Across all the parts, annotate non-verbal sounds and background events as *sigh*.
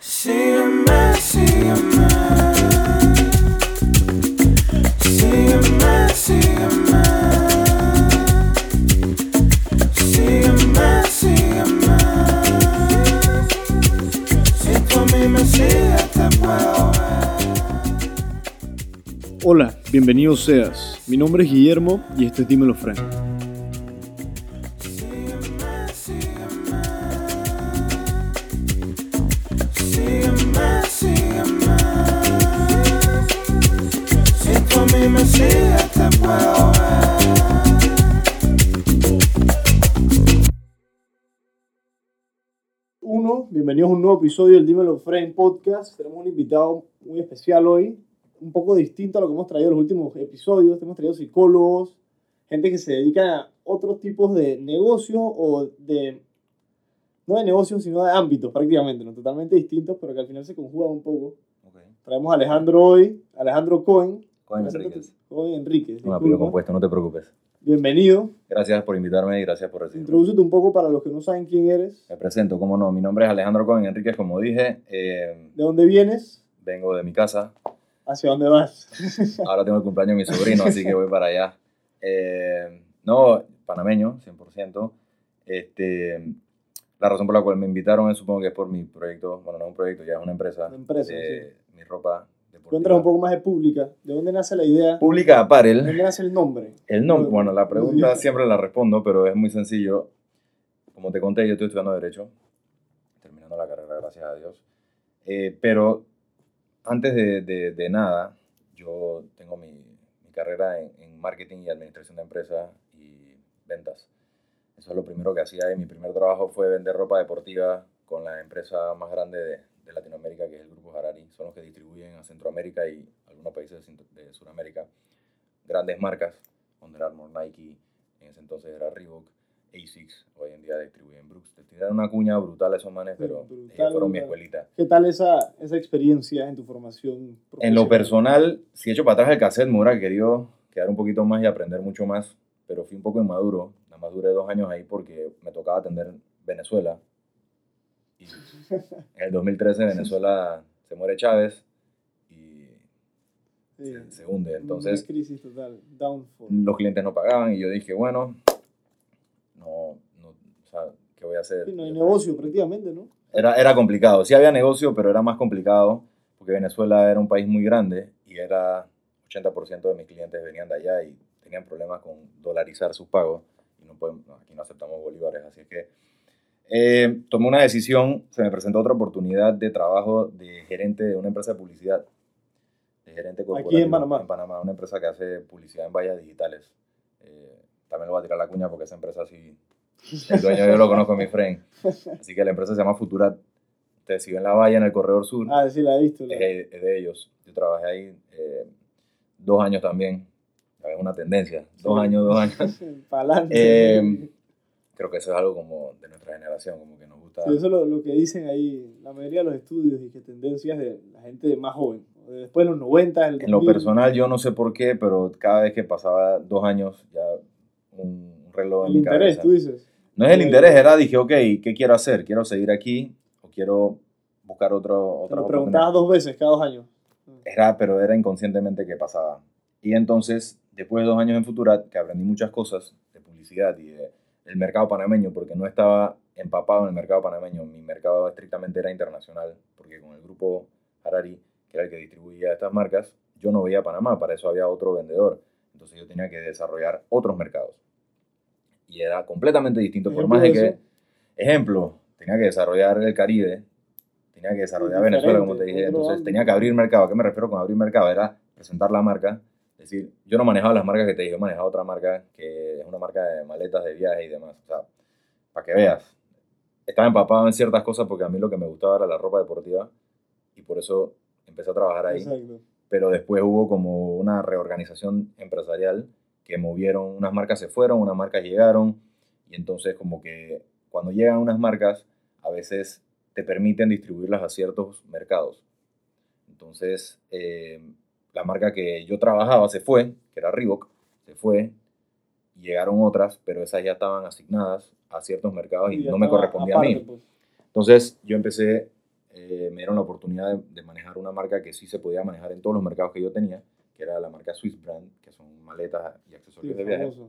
Sígueme, sígueme. Sígueme, sígueme. Sígueme, sígueme. Si tú a mí me sigues, te puedo ver. Hola, bienvenido seas. Mi nombre es Guillermo y este es Dímelo Frank. Bienvenidos a un nuevo episodio del Dímelo Frank podcast. Tenemos un invitado muy especial hoy, un poco distinto a lo que hemos traído en los últimos episodios. Hemos traído psicólogos, gente que se dedica a otros tipos de negocios o de, no de negocios, sino de ámbitos prácticamente, ¿no? totalmente distintos, pero que al final se conjugan un poco. Ok. Traemos a Alejandro hoy, Alejandro Cohen. Cohen. Enríquez. Cohen Enríquez. Un apellido disculpa. compuesto, no te preocupes. Bienvenido. Gracias por invitarme y gracias por recibirme. Introdúcete un poco para los que no saben quién eres, Me presento, cómo no. Mi nombre es Alejandro Cohen Enríquez, como dije. eh, de dónde vienes, vengo de mi casa. hacia dónde vas. *laughs* Ahora tengo el cumpleaños de mi sobrino, así que voy para allá. Eh, no, panameño, 100%. Este, la razón por la cual me invitaron es, supongo que es por mi proyecto, bueno, no es un proyecto, ya es una empresa. Una empresa, de mi ropa deportiva. Cuéntanos un poco más de Pública. ¿De dónde nace la idea? Pública ¿De Apparel. dónde nace el nombre? El nombre, bueno, la pregunta siempre la respondo, pero es muy sencillo. Como te conté, yo estoy estudiando Derecho, terminando la carrera, gracias a Dios. Eh, pero antes de, de- de nada, yo tengo mi, mi carrera en, en Marketing y Administración de Empresas y Ventas. Eso es lo primero que hacía y mi primer trabajo fue vender ropa deportiva con la empresa más grande de, de Latinoamérica, que es el Grupo Harari. Son los que distribuyen a Centroamérica y algunos países de, Sudamérica. Grandes marcas, Under Armour, Nike, en ese entonces era Reebok, Asics, hoy en día distribuyen Brooks. Te tiraron una cuña brutal a esos manes, pero Brutal, ellos fueron mi escuelita. ¿Qué tal esa, esa experiencia en tu formación En profesional? lo personal, si echo para atrás el cassette, me hubiera querido quedar un poquito más y aprender mucho más, pero fui un poco inmaduro. Nada más duré dos años ahí porque me tocaba atender Venezuela. En el 2013 Venezuela se muere Chávez y Sí. se, se hunde. Entonces crisis total, downfall. los clientes no pagaban y yo dije, bueno, no, no o sea, ¿qué voy a hacer? Sí, no hay negocio prácticamente, ¿no? Era, era complicado. Sí había negocio, pero era más complicado porque Venezuela era un país muy grande y era 80% de mis clientes venían de allá y tenían problemas con dolarizar sus pagos. Y no podemos, aquí no aceptamos bolívares, así que eh, tomé una decisión, se me presentó otra oportunidad de trabajo de gerente de una empresa de publicidad. De gerente corporativo. Panamá. En Panamá, una empresa que hace publicidad en vallas digitales. Eh, también lo voy a tirar la cuña porque esa empresa sí, el dueño yo lo conozco, mi friend. Así que la empresa se llama Futurat. Ustedes siguen la valla en el corredor sur. Ah, sí, la he visto. la- Es, de- es de ellos. Yo trabajé ahí eh, dos años también. Es una tendencia. Dos Sí. años, dos años. *laughs* Pa'lante. Eh, Creo que eso es algo como de nuestra generación, como que nos gusta. Sí, eso es lo, lo que dicen ahí la mayoría de los estudios y que tendencias de la gente más joven. Después de los 90, el En lo 2000. personal, yo no sé por qué, pero cada vez que pasaba dos años, ya un reloj en El mi interés, cabeza. tú dices. No es el interés, era, dije, ok, ¿qué quiero hacer? ¿Quiero seguir aquí o quiero buscar otro, Te otra lo oportunidad? preguntabas dos veces cada dos años. Era, pero era inconscientemente que pasaba. Y entonces, después de dos años en Futurat, que aprendí muchas cosas de publicidad y de- del mercado panameño, porque no estaba empapado en el mercado panameño, mi mercado estrictamente era internacional, porque con el grupo Harari, que era el que distribuía estas marcas, yo no veía Panamá, para eso había otro vendedor. Entonces yo tenía que desarrollar otros mercados. Y era completamente distinto, por más de que, eso. ejemplo, tenía que desarrollar el Caribe, tenía que desarrollar Venezuela, como te dije, entonces tenía que abrir mercado. ¿A qué me refiero con abrir mercado? Era presentar la marca, es decir, yo no manejaba las marcas que te dije, yo manejaba otra marca que es una marca de maletas de viaje y demás, o sea, para que veas. Estaba empapado en ciertas cosas porque a mí lo que me gustaba era la ropa deportiva y por eso empecé a trabajar ahí Exacto. pero después hubo como una reorganización empresarial que movieron, unas marcas se fueron, unas marcas llegaron, y entonces como que cuando llegan unas marcas, a veces te permiten distribuirlas a ciertos mercados. Entonces, eh, la marca que yo trabajaba se fue, que era Reebok, se fue, y llegaron otras, pero esas ya estaban asignadas a ciertos mercados y no me correspondía a mí. pues. Entonces yo empecé eh, me dieron la oportunidad de, de manejar una marca que sí se podía manejar en todos los mercados que yo tenía, que era la marca Swiss Brand, que son maletas y Sí, accesorios de viaje. famoso.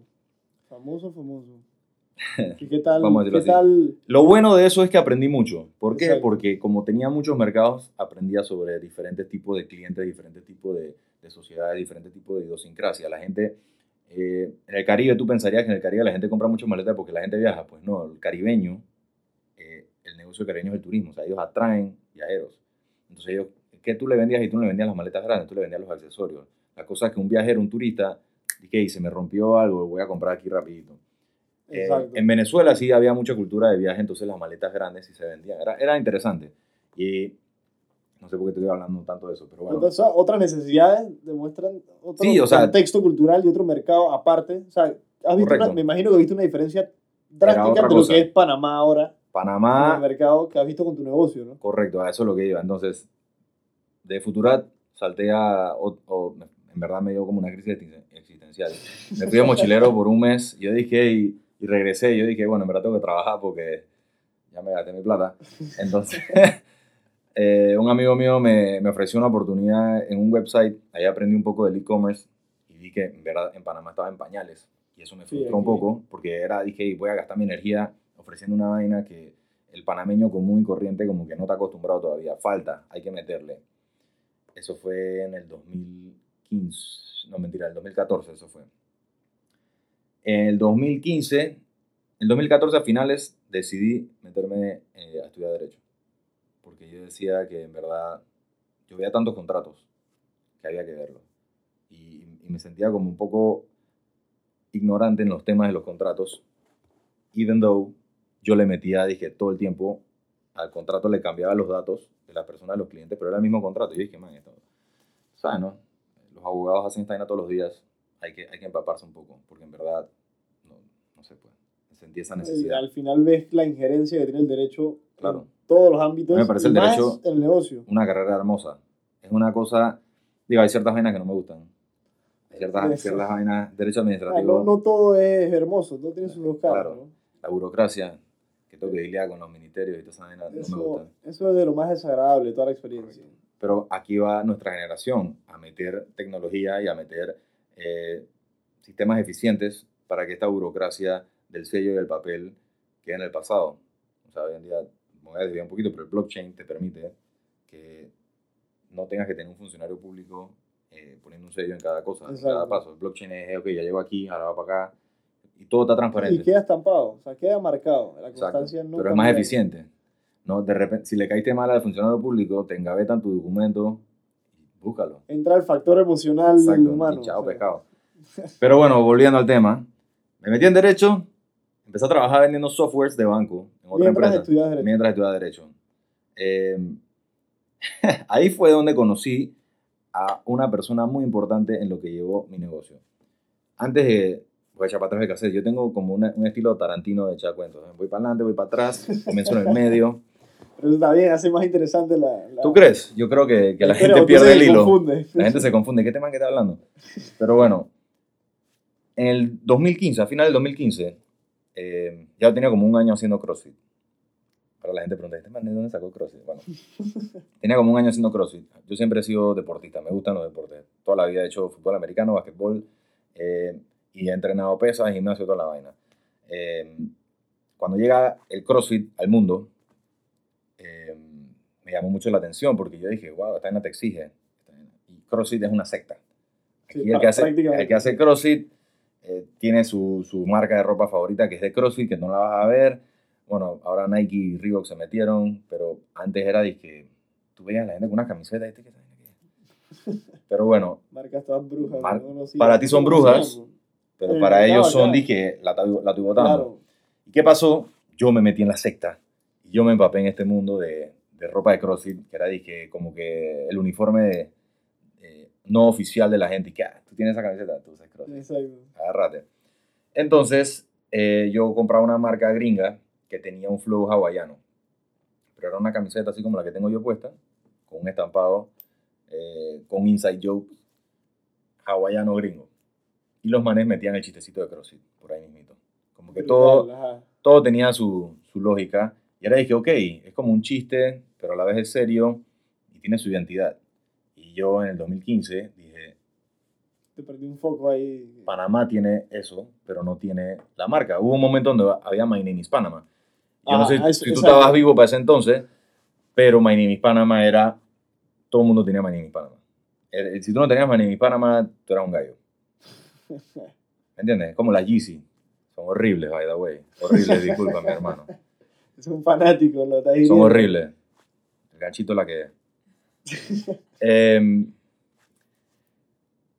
Famoso, famoso. ¿Y qué tal? Vamos a decirlo ¿Qué así. tal? Lo bueno de eso es que aprendí mucho. ¿Por qué? Exacto. Porque como tenía muchos mercados, aprendía sobre diferentes tipos de clientes, diferentes tipos de, de sociedades, diferentes tipos de idiosincrasia. La gente, eh, en el Caribe, tú pensarías que en el Caribe la gente compra mucho maletas porque la gente viaja. Pues no, el caribeño, eh, el negocio caribeño es el turismo. O sea, ellos atraen viajeros. Entonces ellos, ¿qué tú le vendías? Y tú no le vendías las maletas grandes, tú le vendías los accesorios. La cosa es que un viajero, un turista, dije, "Ey, se me rompió algo, voy a comprar aquí rapidito. Eh, en Venezuela sí había mucha cultura de viaje, entonces las maletas grandes sí se vendían. Era, era interesante. Y no sé por qué estoy hablando tanto de eso, pero bueno. Entonces, otras necesidades demuestran otro Sí, o sea- contexto cultural y otro mercado aparte. O sea, has visto una- me imagino que has visto una diferencia drástica entre lo que es Panamá ahora y el Panamá, mercado que has visto con tu negocio, ¿no? correcto, a eso es lo que iba. Entonces, de Futurat salté a, o- o en verdad me dio como una crisis existen- existencial. Me fui de mochilero por un mes, yo dije, y, y regresé, yo dije, bueno, en verdad tengo que trabajar porque ya me gasté mi plata. *laughs* Entonces, *laughs* eh, un amigo mío me, me ofreció una oportunidad en un website, ahí aprendí un poco del e-commerce y vi que en verdad en Panamá estaba en pañales. Y eso me Sí, frustró un aquí. poco porque era, dije, voy a gastar mi energía ofreciendo una vaina que el panameño común y corriente como que no está acostumbrado todavía. Falta, hay que meterle. Eso fue en el 2015, no mentira, el 2014 eso fue. En el 2015, el 2014 a finales decidí meterme eh, a estudiar Derecho. Porque yo decía que en verdad yo veía tantos contratos que había que verlo. Y, y me sentía como un poco ignorante en los temas de los contratos. Even though yo le metía, dije, todo el tiempo al contrato le cambiaba los datos de las personas, de los clientes, pero era el mismo contrato. Yo dije, man, esto, ¿sabes, no? Los abogados hacen esta vaina todos los días. Hay que, hay que empaparse un poco, porque en verdad no, no se puede. Sentí esa Y necesidad. al final ves la injerencia que tiene el derecho Claro. en todos los ámbitos. Me parece y el más derecho- el negocio. Una carrera hermosa. Es una cosa, digo, hay ciertas vainas que no me gustan. Hay ciertas, Eso. ciertas vainas, derecho Ah, administrativo, no, no todo es hermoso, no tiene sus dos caras. Claro. ¿no? la burocracia, que tengo que lidiar con los ministerios y todas esas vainas, no me gustan. eso es de lo más desagradable de toda la experiencia. Pero aquí va nuestra generación a meter tecnología y a meter eh, sistemas eficientes para que esta burocracia del sello y del papel quede en el pasado. O sea, hoy en día, me voy a desviar un poquito, pero el blockchain te permite que no tengas que tener un funcionario público eh, poniendo un sello en cada cosa, en cada Exacto. paso. El blockchain es, ok, ya llego aquí, ahora va para acá, y todo está transparente. Y queda estampado, o sea, queda marcado. La Exacto. constancia no pero es más eficiente. ¿no? De repente, si le caíste mal al funcionario público, te engavetan tu documento, búscalo. Entra el factor emocional Exacto, humano. chao pescado. Pero bueno, volviendo al tema, me metí en Derecho, empecé a trabajar vendiendo softwares de banco en otra Mientras empresa. estudias Derecho. Mientras estudiaba Derecho. Eh, *laughs* ahí fue donde conocí a una persona muy importante en lo que llevó mi negocio. Antes de, voy a echar para atrás el cassette, yo tengo como una- un estilo tarantino de echar cuentos. Voy para adelante, voy para atrás, comienzo en el medio. Pero eso está bien, hace más interesante la. la ¿Tú crees? Yo creo que, que la gente pierde el hilo. confunde. La gente se confunde. ¿Qué tema que está hablando? Pero bueno, en el 2015, a final del 2015, eh, ya tenía como un año haciendo CrossFit. Para la gente pregunta, ¿este man de dónde sacó CrossFit? Bueno, *laughs* tenía como un año haciendo CrossFit. Yo siempre he sido deportista, me gustan los deportes. Toda la vida he hecho fútbol americano, basquetbol, eh, y he entrenado pesas, gimnasio, toda la vaina. Eh, cuando llega el CrossFit al mundo, me llamó mucho la atención porque yo dije, wow, esta vaina te exige. Y CrossFit es una secta. Sí, Aquí el, que hace, el que hace CrossFit eh, tiene su, su marca de ropa favorita que es de CrossFit, que no la vas a ver. Bueno, ahora Nike y Reebok se metieron, pero antes era de que tú veías a la gente con una camiseta. ¿este es? Pero bueno, Marcas todas brujas. Mar- no para ti son No brujas, pero El para ellos son dije, la, estoy- la estoy botando. Claro. ¿Y qué pasó? Yo me metí en la secta. Y yo me empapé en este mundo de, de ropa de CrossFit, que era dije, como que el uniforme de- eh, no oficial de la gente. Y que, ah, tú tienes esa camiseta, tú usas CrossFit. Exacto. Agárrate. Entonces, eh, yo compraba una marca gringa que tenía un flow hawaiano. Pero era una camiseta así como la que tengo yo puesta, con un estampado, eh, con inside jokes, hawaiano gringo. Y los manes metían el chistecito de CrossFit, por ahí mismito. Como que todo, ajá. todo tenía su, su lógica. Y ahora dije, ok, es como un chiste, pero a la vez es serio y tiene su identidad. Y yo en el 2015 dije, Te perdí un foco ahí. Panamá tiene eso, pero no tiene la marca. Hubo un momento donde había My Name is Panama. Yo no Ah, sé eso- si tú estabas vivo para ese entonces, pero My Name is Panama era, todo el mundo tenía My Name is Panama. Eh, Si tú no tenías My Name is Panama, tú eras un gallo. *laughs* ¿Me entiendes? Es como las Yeezy. Son horribles, by the way. Horribles, *laughs* disculpa, mi hermano. Es un fanático, lo está Son horribles. Ganchito la que. *laughs* Em,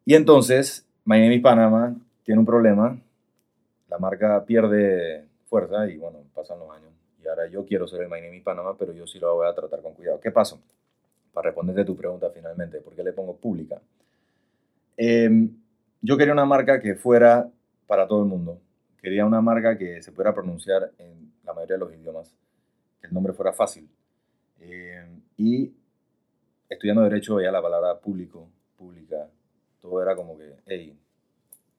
y entonces, Miami Panama tiene un problema. La marca pierde fuerza y bueno, pasan los años. Y ahora yo quiero ser el Miami Panama, pero yo sí lo voy a tratar con cuidado. ¿Qué pasa? Para responderte tu pregunta finalmente, ¿por qué le pongo pública? Em, yo quería una marca que fuera para todo el mundo. Quería una marca que se pudiera pronunciar en la mayoría de los idiomas, que el nombre fuera fácil. Eh, y estudiando Derecho veía la palabra público, pública, todo era como que, hey,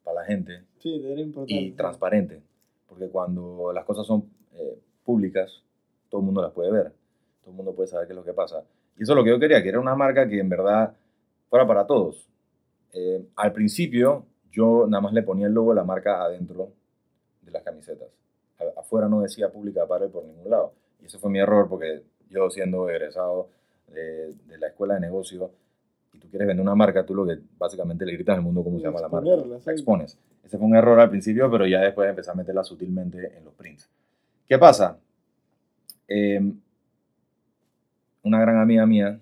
para la gente Sí, era importante. y transparente, porque cuando las cosas son eh, públicas, todo el mundo las puede ver, todo el mundo puede saber qué es lo que pasa. Y eso es lo que yo quería, que era una marca que en verdad fuera para todos. Eh, al principio, yo nada más le ponía el logo de la marca adentro de las camisetas. Afuera no decía pública para por ningún lado. Y ese fue mi error, porque yo siendo egresado de, de la escuela de negocio, y tú quieres vender una marca, tú lo que básicamente le gritas al mundo cómo se llama la marca. La expones. Ese fue un error al principio, pero ya después empecé a meterla sutilmente en los prints. ¿Qué pasa? Eh, una gran amiga mía,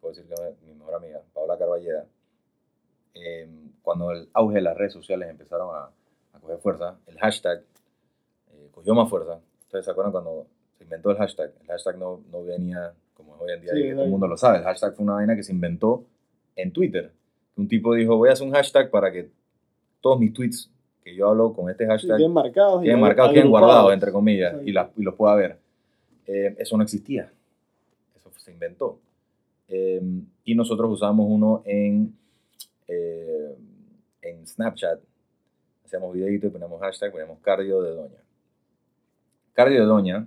puedo decir que mi mejor amiga, Paola Carballeda, eh, cuando el auge de las redes sociales empezaron a, a coger fuerza, el hashtag eh, cogió más fuerza. ¿Ustedes se acuerdan cuando se inventó el hashtag? El hashtag no, no venía como hoy en día, Sí, y que todo el mundo lo sabe. El hashtag fue una vaina que se inventó en Twitter. Un tipo dijo, voy a hacer un hashtag para que todos mis tweets que yo hablo con este hashtag queden marcados. queden marcados, queden guardados, entre comillas, y, la- y los pueda ver. Eh, eso no existía. Eso se inventó. Eh, y nosotros usamos uno en, eh, en Snapchat. Hacíamos videitos y poníamos hashtag, poníamos cardio de doña. Cardio de doña,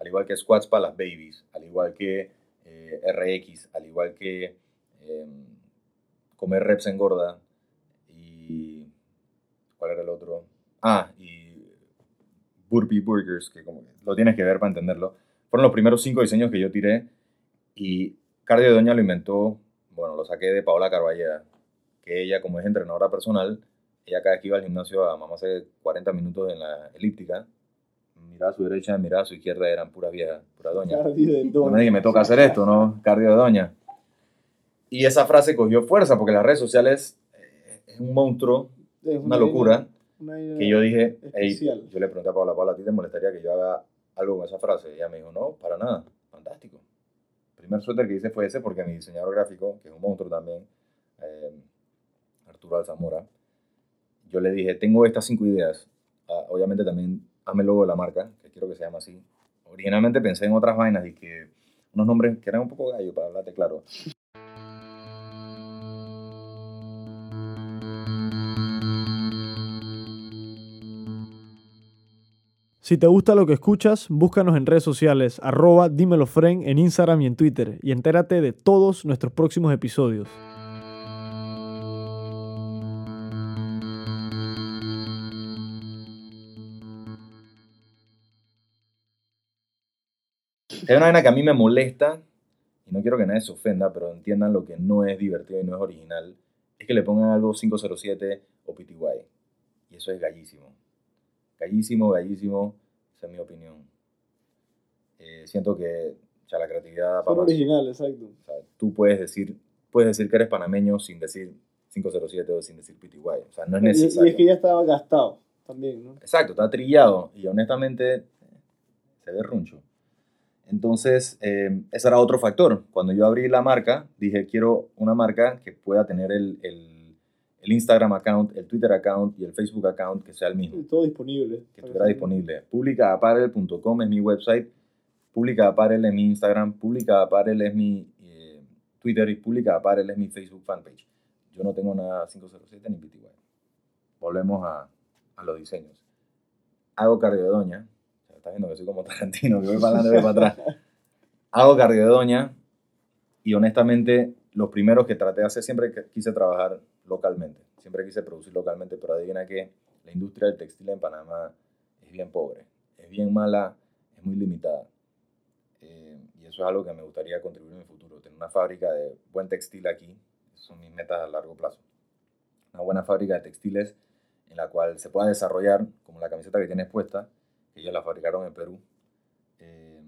al igual que squats para las babies, al igual que eh, RX, al igual que eh, comer reps engorda y ¿cuál era el otro? Ah, y Burpee Burgers, que como lo tienes que ver para entenderlo. Fueron los primeros cinco diseños que yo tiré y Cardio de Doña lo inventó, bueno, lo saqué de Paola Carballeda, que ella como es entrenadora personal, ella cada vez que iba al gimnasio a mamá hace 40 minutos en la elíptica, miraba a su derecha, miraba a su izquierda, eran puras viejas, puras doñas. Cardio de No doña. me toca hacer esto, ¿no? Cardio de doña. Y esa frase cogió fuerza porque las redes sociales eh, es un monstruo, Es una locura, una- que yo dije, hey, yo le pregunté a Paula, Paula, ¿a ti te molestaría que yo haga algo con esa frase? Y ella me dijo, no, para nada, fantástico. El primer suéter que hice fue ese porque mi diseñador gráfico, que es un monstruo también, eh, Arturo Alzamora, yo le dije, tengo estas cinco ideas. Ah, obviamente también hazme el logo de la marca, que quiero que se llame así. Originalmente pensé en otras vainas y que unos nombres que eran un poco gallo, para hablarte claro. Si te gusta lo que escuchas, búscanos en redes sociales, arroba dímelofren en Instagram y en Twitter, y entérate de todos nuestros próximos episodios. Hay una vaina que a mí me molesta, y no quiero que nadie se ofenda, pero entiendan lo que no es divertido y no es original, es que le pongan algo 507 o PTY. Y eso es gallísimo. Gallísimo, gallísimo, esa es mi opinión. Eh, siento que o sea, la creatividad da para más. originales, exacto. O sea, tú puedes decir, puedes decir que eres panameño sin decir 507 o sin decir PTY. O sea, no es Y, y necesario. es que ya estaba gastado también, ¿no? Exacto, está trillado y honestamente se ve runcho. Entonces, eh, ese era otro factor. Cuando yo abrí la marca, dije, quiero una marca que pueda tener el, el- el Instagram account, el Twitter account y el Facebook account que sea el mismo, Todo disponible. que estuviera disponible. Publicaapparel.com es mi website, Publica Apparel es mi Instagram, Publica Apparel es mi eh, Twitter y Publica Apparel es mi Facebook fanpage. Yo no tengo nada 507 ni PTY. Volvemos a, a los diseños. Hago cardio de doña. Estás viendo que soy como Tarantino, que voy para adelante voy para atrás. *laughs* hago cardio de doña y honestamente los primeros que traté de hacer siempre quise trabajar localmente, siempre quise producir localmente, pero adivina que la industria del textil en Panamá es bien pobre, es bien mala, es muy limitada. Eh, y eso es algo que me gustaría contribuir en mi futuro, tener una fábrica de buen textil aquí, son mis metas a largo plazo. Una buena fábrica de textiles en la cual se pueda desarrollar, como la camiseta que tienes puesta, ellos la fabricaron en Perú, eh,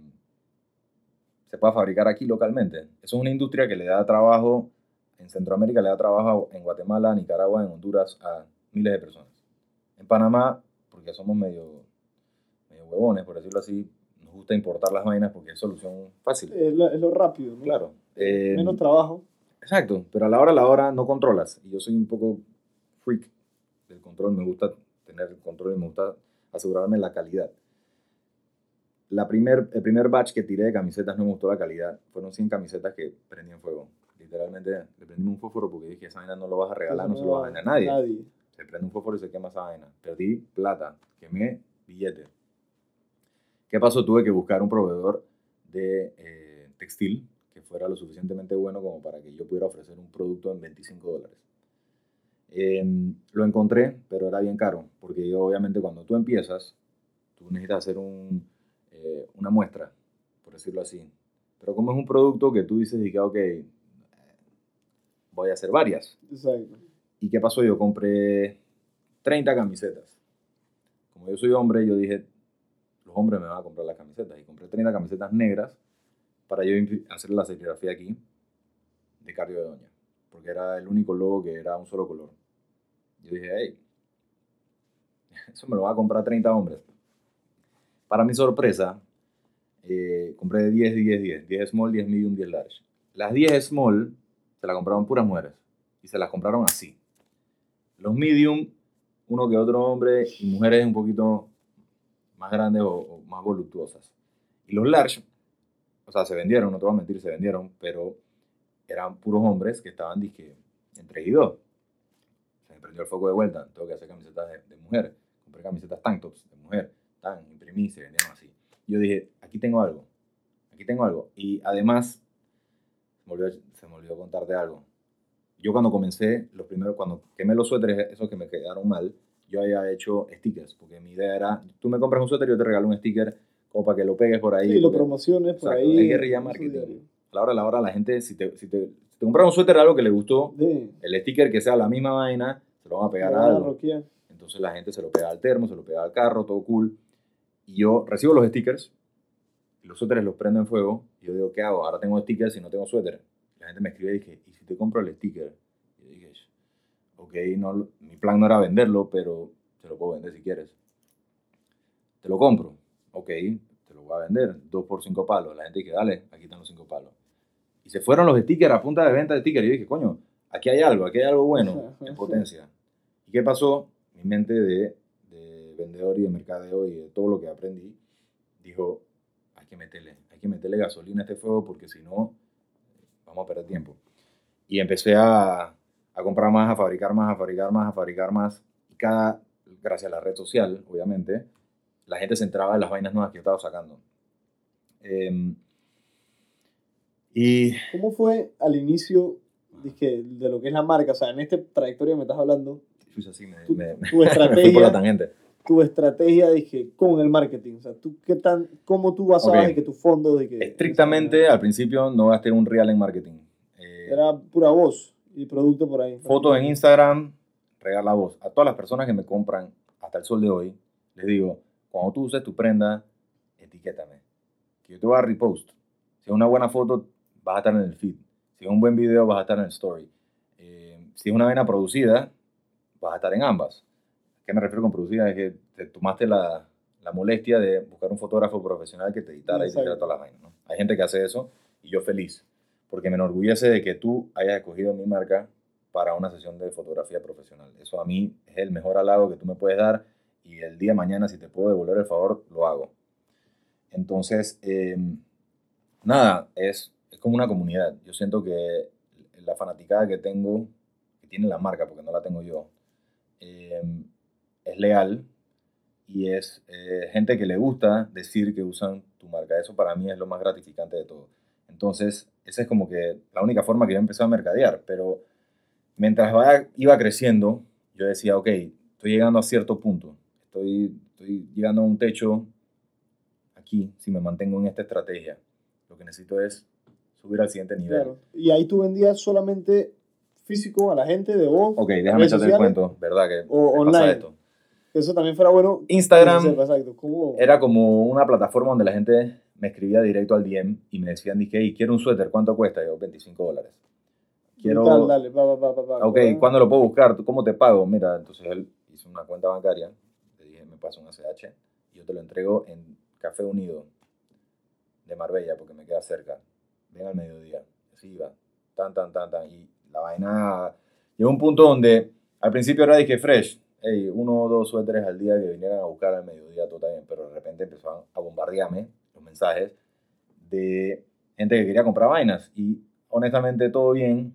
se pueda fabricar aquí localmente. Eso es una industria que le da trabajo, en Centroamérica le da trabajo en Guatemala, Nicaragua, en Honduras a miles de personas. En Panamá, porque somos medio, medio huevones, por decirlo así, nos gusta importar las vainas porque es solución fácil. Es, la- es lo rápido, ¿no? Claro. Eh, Menos trabajo. Exacto, pero a la hora a la hora no controlas. Y yo soy un poco freak del control, me gusta tener el control y me gusta asegurarme la calidad. La primer, el primer batch que tiré de camisetas no me gustó la calidad. Fueron 100 camisetas que prendí en fuego. Literalmente le prendí un fósforo porque dije, esa vaina no lo vas a regalar, no se lo vas a vender a nadie. Nadie. Se prende un fósforo y se quema esa vaina. Perdí plata, quemé billete. ¿Qué pasó? Tuve que buscar un proveedor de eh, textil que fuera lo suficientemente bueno como para que yo pudiera ofrecer un producto en 25 dólares. Em, lo encontré, pero era bien caro, porque yo obviamente cuando tú empiezas, tú necesitas hacer un, eh, una muestra, por decirlo así. Pero como es un producto que tú dices, y que, ok, voy a hacer varias. Exacto. ¿Y qué pasó? Yo compré 30 camisetas. Como yo soy hombre, yo dije, los hombres me van a comprar las camisetas. Y compré 30 camisetas negras para yo hacer la serigrafía aquí de Cardio de Doña. Porque era el único logo que era un solo color. Yo dije, hey, *laughs* eso me lo van a comprar 30 hombres. Para mi sorpresa, eh, compré 10, 10, 10. 10 small, 10 medium, 10 large. Las 10 small se las compraron puras mujeres. Y se las compraron así. Los medium, uno que otro hombre, y mujeres un poquito más grandes o, o más voluptuosas. Y los large, o sea, se vendieron, no te voy a mentir, se vendieron, pero eran puros hombres que estaban, dije, entre y dos. Se me prendió el foco de vuelta, tengo que hacer camisetas de, de mujer. Compré camisetas tank tops de mujer, tan, imprimí, se vendieron así. Yo dije, aquí tengo algo, aquí tengo algo. Y además, se me olvidó, se me olvidó contarte algo yo cuando comencé, los primeros, cuando quemé los suéteres, esos que me quedaron mal, yo había hecho stickers, porque mi idea era, tú me compras un suéter y yo te regalo un sticker como para que lo pegues por ahí. Sí, lo porque promociones por Exacto, ahí. es guerrilla marketing. a la hora a la hora la gente, si te, si te, si te compras un suéter algo que le gustó, De, el sticker que sea la misma vaina, se lo van a pegar a algo. Entonces la gente se lo pega al termo, se lo pega al carro, todo cool. Y yo recibo los stickers, los suéteres los prendo en fuego, y yo digo, ¿qué hago? Ahora tengo stickers y no tengo suéter. La gente me escribe y dije, ¿y si te compro el sticker? Y yo dije, ok, no, mi plan no era venderlo, pero te lo puedo vender si quieres. Te lo compro, ok, te lo voy a vender, dos por cinco palos. La gente dice, dale, aquí están los cinco palos. Y se fueron los stickers a punta de venta de stickers. Y yo dije, coño, aquí hay algo, aquí hay algo bueno *laughs* en potencia. ¿Y qué pasó? Mi mente de, de vendedor y de mercadeo y de todo lo que aprendí, dijo, hay que meterle, hay que meterle gasolina a este fuego porque si no, vamos a perder tiempo. Y empecé a, a comprar más, a fabricar más, a fabricar más, a fabricar más. Y cada, gracias a la red social, obviamente, la gente se entraba en las vainas nuevas que yo estaba sacando. Em, y ¿Cómo fue al inicio dije, de lo que es la marca? O sea, en esta trayectoria me estás hablando, así, me, Tu- me- tu *laughs* fui por la estrategia, tangente. Tu estrategia, dije, con el marketing. O sea, ¿tú qué tan, ¿cómo tú basabas Ok. de que tu fondo, de que... Estrictamente, al principio no gasté un real en marketing. Eh, Era pura voz y producto por ahí. fotos en Instagram, regala voz. A todas las personas que me compran hasta el sol de hoy, les digo, cuando tú uses tu prenda, etiquétame. Que yo te voy a repost. Si es una buena foto, vas a estar en el feed. Si es un buen video, vas a estar en el story. Eh, si es una vaina producida, vas a estar en ambas. ¿A ¿Qué me refiero con producida? Es que te tomaste la, la molestia de buscar un fotógrafo profesional que te editara y te hiciera Exacto. todas las vainas. ¿no? Hay gente que hace eso y yo feliz, porque me enorgullece de que tú hayas escogido mi marca para una sesión de fotografía profesional. Eso a mí es el mejor halago que tú me puedes dar y el día de mañana, si te puedo devolver el favor, lo hago. Entonces, eh, nada, es, es como una comunidad. Yo siento que la fanaticada que tengo, que tiene la marca, porque no la tengo yo, eh, es leal y es eh, gente que le gusta decir que usan tu marca. Eso para mí es lo más gratificante de todo. Entonces, esa es como que la única forma que yo empecé a mercadear. Pero mientras va- iba creciendo, yo decía, ok, estoy llegando a cierto punto. Estoy, estoy llegando a un techo aquí, si me mantengo en esta estrategia. Lo que necesito es subir al siguiente nivel. Claro. Y ahí tú vendías solamente físico a la gente de voz. Ok, déjame echarte el cuento, ¿verdad? Que O me pasa online. esto. Eso también fuera bueno. Instagram sepa, exacto. ¿Cómo? era como una plataforma donde la gente me escribía directo al DM y me decían, dije, hey, quiero un suéter, ¿cuánto cuesta? Y yo, 25 dólares. Quiero... Tal, dale. Ok, ¿cuándo lo puedo buscar? ¿Tú ¿Cómo te pago? Mira, entonces él hizo una cuenta bancaria, le dije, me pasa un ACH y yo te lo entrego en Café Unido de Marbella porque me queda cerca. Ven al mediodía. Así iba. Tan, tan, tan, tan. Y la vaina llegó a un punto donde al principio era dije fresh, hey, uno o dos suéteres al día que vinieran a buscar al mediodía, todo bien, pero de repente empezaban a bombardearme los mensajes de gente que quería comprar vainas y honestamente todo bien,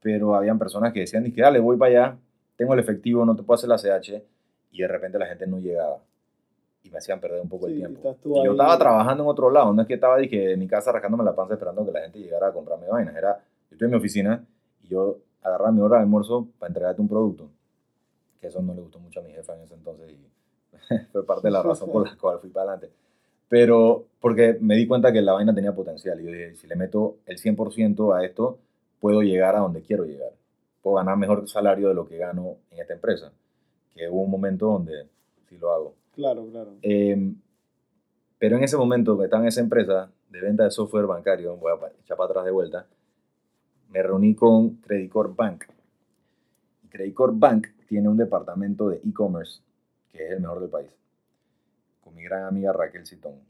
pero habían personas que decían, dije, dale, voy para allá, tengo el efectivo, no te puedo hacer la CH, y de repente la gente no llegaba. Y me hacían perder un poco el Sí, tiempo. estás tú Y yo estaba trabajando en otro lado, no es que estaba dije, en mi casa rascándome la panza esperando que la gente llegara a comprarme vainas. Era, yo estoy en mi oficina y yo agarraba mi hora de almuerzo para entregarte un producto. Que eso no le gustó mucho a mi jefa en ese entonces y *laughs* fue parte de la razón por la *laughs* cual fui para adelante. Pero porque me di cuenta que la vaina tenía potencial y yo dije, si le meto el 100% a esto, puedo llegar a donde quiero llegar. Puedo ganar mejor salario de lo que gano en esta empresa. Que hubo un momento donde sí lo hago. Claro, claro. Eh, pero en ese momento que estaba en esa empresa de venta de software bancario, voy a echar para atrás de vuelta, me reuní con Credit Corp Bank. Credit Corp Bank tiene un departamento de e-commerce que es el mejor del país, con mi gran amiga Raquel Citón.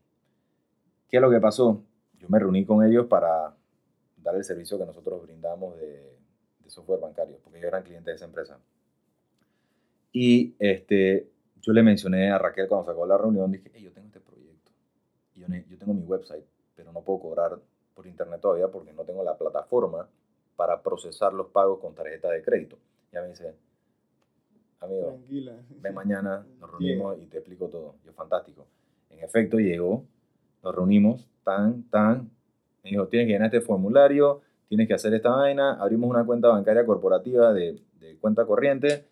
¿Qué es lo que pasó? Yo me reuní con ellos para dar el servicio que nosotros brindamos de, software bancario, porque ellos eran clientes de esa empresa. Y este, yo le mencioné a Raquel cuando sacó la reunión, dije, hey, yo tengo este proyecto. Yo tengo mi website, pero no puedo cobrar por internet todavía porque no tengo la plataforma para procesar los pagos con tarjeta de crédito. Ya me dice, amigo, Tranquila. ven mañana, nos reunimos y te explico todo. Yo, fantástico. En efecto, llegó, nos reunimos, tan, tan. Me dijo, tienes que llenar este formulario, tienes que hacer esta vaina, abrimos una cuenta bancaria corporativa de, de cuenta corriente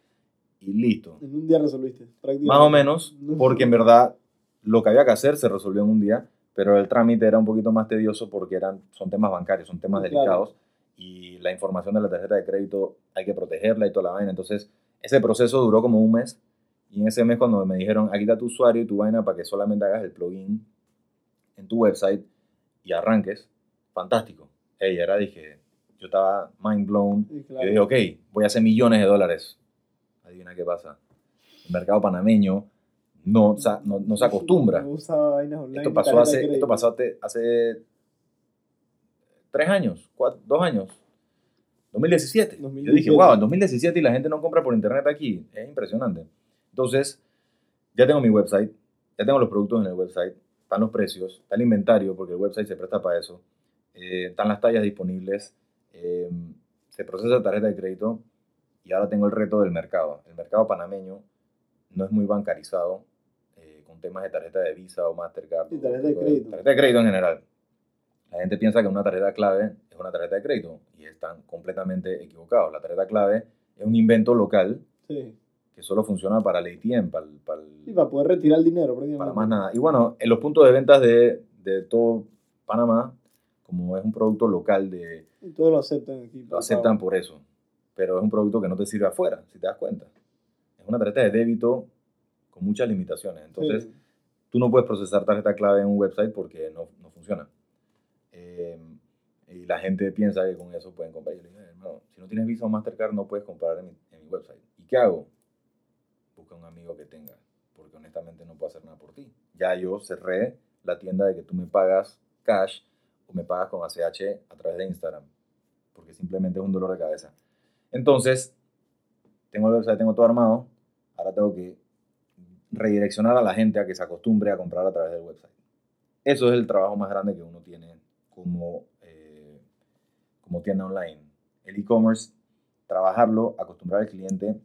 y listo. En un día resolviste, prácticamente. Más o menos, porque en verdad lo que había que hacer se resolvió en un día, pero el trámite era un poquito más tedioso porque eran, son temas bancarios, son temas Claro. delicados y la información de la tarjeta de crédito hay que protegerla y toda la vaina. Entonces, ese proceso duró como un mes y en ese mes cuando me dijeron, aquí está tu usuario y tu vaina para que solamente hagas el plugin en tu website y arranques, fantástico. Ella era, dije, yo estaba mind blown yo claro. dije, ok, voy a hacer millones de dólares. Adivina qué pasa. El mercado panameño no, o sea, no, no se acostumbra. No vainas online. Esto pasó, hace, esto pasó hace, hace tres años, cuatro- dos años. 2017. Yo 2017. dije, wow, en 2017 y la gente no compra por internet aquí. Es impresionante. Entonces, ya tengo mi website, ya tengo los productos en el website, están los precios, está el inventario, porque el website se presta para eso, eh, están las tallas disponibles, eh, se procesa tarjeta de crédito y ahora tengo el reto del mercado. El mercado panameño no es muy bancarizado eh, con temas de tarjeta de Visa o Mastercard. Y tarjeta de crédito. Tarjeta de crédito en general. La gente piensa que una tarjeta clave es una tarjeta de crédito y están completamente equivocados. La tarjeta clave es un invento local Sí. que solo funciona para el ATM, para, el- para, el- Y para poder retirar el dinero, para más nada. Y bueno, en los puntos de ventas de, de todo Panamá, como es un producto local, de, Y todos lo aceptan aquí. lo aceptan por eso. Pero es un producto que no te sirve afuera, si te das cuenta. Es una tarjeta de débito con muchas limitaciones. Entonces, Sí. tú no puedes procesar tarjeta clave en un website porque no, no funciona. Eh, y la gente piensa que con eso pueden comprar. Yo le si no tienes Visa o Mastercard no puedes comprar en mi, en mi website. ¿Y qué hago? Busca un amigo que tenga, porque honestamente no puedo hacer nada por ti. Ya yo cerré la tienda de que tú me pagas cash o me pagas con ACH a través de Instagram, porque simplemente es un dolor de cabeza. Entonces, tengo el website, tengo todo armado, ahora tengo que redireccionar a la gente a que se acostumbre a comprar a través del website. Eso es el trabajo más grande que uno tiene como, eh, como tienda online. El e-commerce, trabajarlo, acostumbrar al cliente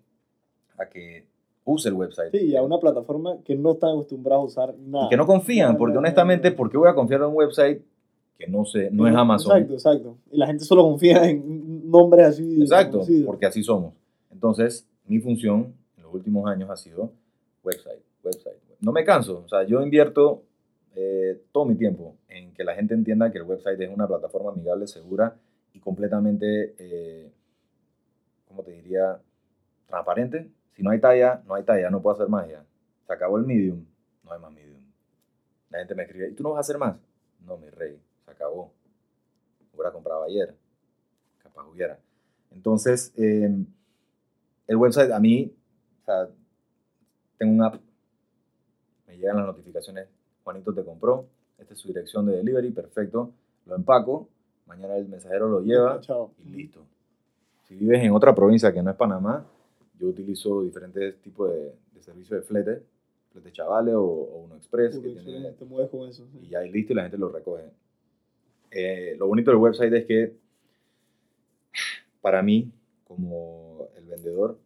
a que, use el website. Sí, y a una plataforma que no están acostumbrados a usar nada. Y que no confían, porque honestamente. ¿por qué voy a confiar en un website que no sé, no es Amazon? Exacto, exacto. Y la gente solo confía en nombres así. Exacto, porque así somos. Entonces, mi función en los últimos años ha sido website, website. No me canso, o sea, yo invierto eh, todo mi tiempo en que la gente entienda que el website es una plataforma amigable, segura y completamente, eh, ¿cómo te diría? Transparente. Si no hay talla, no hay talla, no puedo hacer magia. Se acabó el medium, no hay más medium. La gente me escribe, ¿y tú no vas a hacer más? No, mi rey, se acabó. Hubiera comprado ayer, capaz hubiera. Entonces, eh, el website a mí, o sea, tengo un app, me llegan las notificaciones, Juanito te compró, esta es su dirección de delivery, perfecto, lo empaco, mañana el mensajero lo lleva Chao. y listo. Si vives en otra provincia que no es Panamá, yo utilizo diferentes tipos de, de servicios de flete, flete chavales o, o uno express, Uy, que tiene, te mueves con eso. y ya es listo y la gente lo recoge. Eh, lo bonito del website es que para mí, como el vendedor,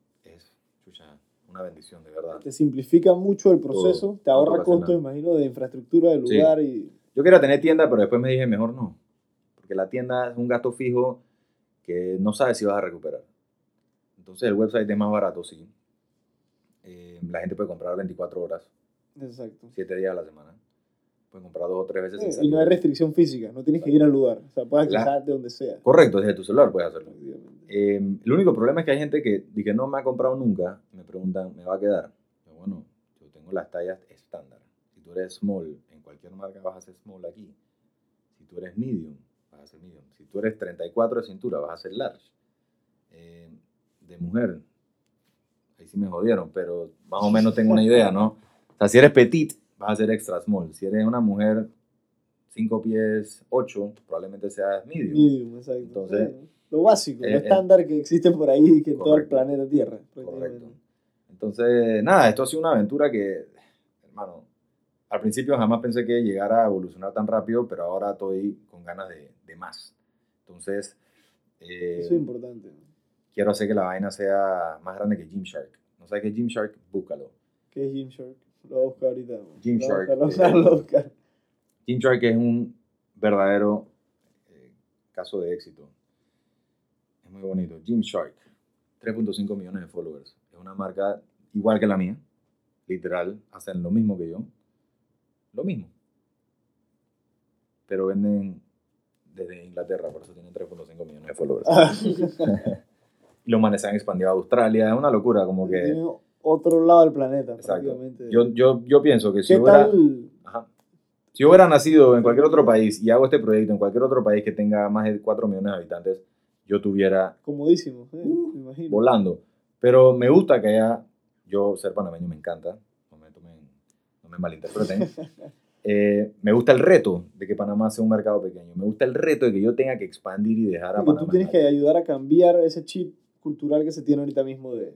una bendición, de verdad. Te simplifica mucho el proceso, Todo. te ahorra costos, imagino, de infraestructura del Sí. lugar y Yo quería tener tienda, pero después me dije, mejor no. Porque la tienda es un gasto fijo que no sabes si vas a recuperar. Entonces el website es más barato, sí. Eh, la gente puede comprar 24 horas, exacto. 7 días a la semana. Pueden comprar dos o tres veces sin y no hay restricción física, no tienes que ir al lugar, o sea, puedes accesar de donde sea. Correcto, desde tu celular puedes hacerlo. Eh, el único problema es que hay gente que, di que no me ha comprado nunca, me preguntan, ¿me va a quedar? Yo, bueno, yo tengo las tallas estándar. Si tú eres small, en cualquier marca vas a ser small aquí. Si tú eres medium, vas a ser medium. Si tú eres 34 de cintura, vas a ser large. Eh, de mujer, ahí sí me jodieron, pero más o menos tengo una idea, ¿no? O sea, si eres petit, vas a ser extra small. Si eres una mujer 5 pies 8, probablemente seas medium. Medium, exacto. Entonces, lo básico, eh, lo eh, estándar que existe por ahí que en todo el correcto. planeta Tierra. Correcto. Entonces, nada, esto ha sido una aventura que, hermano, al principio jamás pensé que llegara a evolucionar tan rápido, pero ahora estoy con ganas de, de más. Entonces, eh, Eso es importante. quiero hacer que la vaina sea más grande que Gymshark. ¿No sabes qué es Gymshark? Búscalo. ¿Qué es Gymshark? Lo voy a buscar ahorita. Gymshark, Lo voy a eh, buscar, lo buscar. Gymshark es un verdadero eh, caso de éxito. Es muy bonito. Gymshark, 3.5 millones de followers. Es una marca igual que la mía. Literal, hacen lo mismo que yo. Lo mismo. Pero venden desde Inglaterra, por eso tienen 3.5 millones de followers. *laughs* Y los manes se han expandido a Australia. Es una locura, como que... Otro lado del planeta, Exacto. Yo, yo, yo pienso que si ¿Qué hubiera... Ajá. Si yo hubiera nacido en cualquier otro país y hago este proyecto en cualquier otro país que tenga más de 4 millones de habitantes, yo tuviera Comodísimo, eh, Uh, me imagino. volando. Pero me gusta que haya, yo ser panameño me encanta, no me, tomen- no me malinterpreten. *laughs* Eh, me gusta el reto de que Panamá sea un mercado pequeño. Me gusta el reto de que yo tenga que expandir y dejar a Porque Panamá. tú tienes que ayudar a cambiar ese chip cultural que se tiene ahorita mismo de...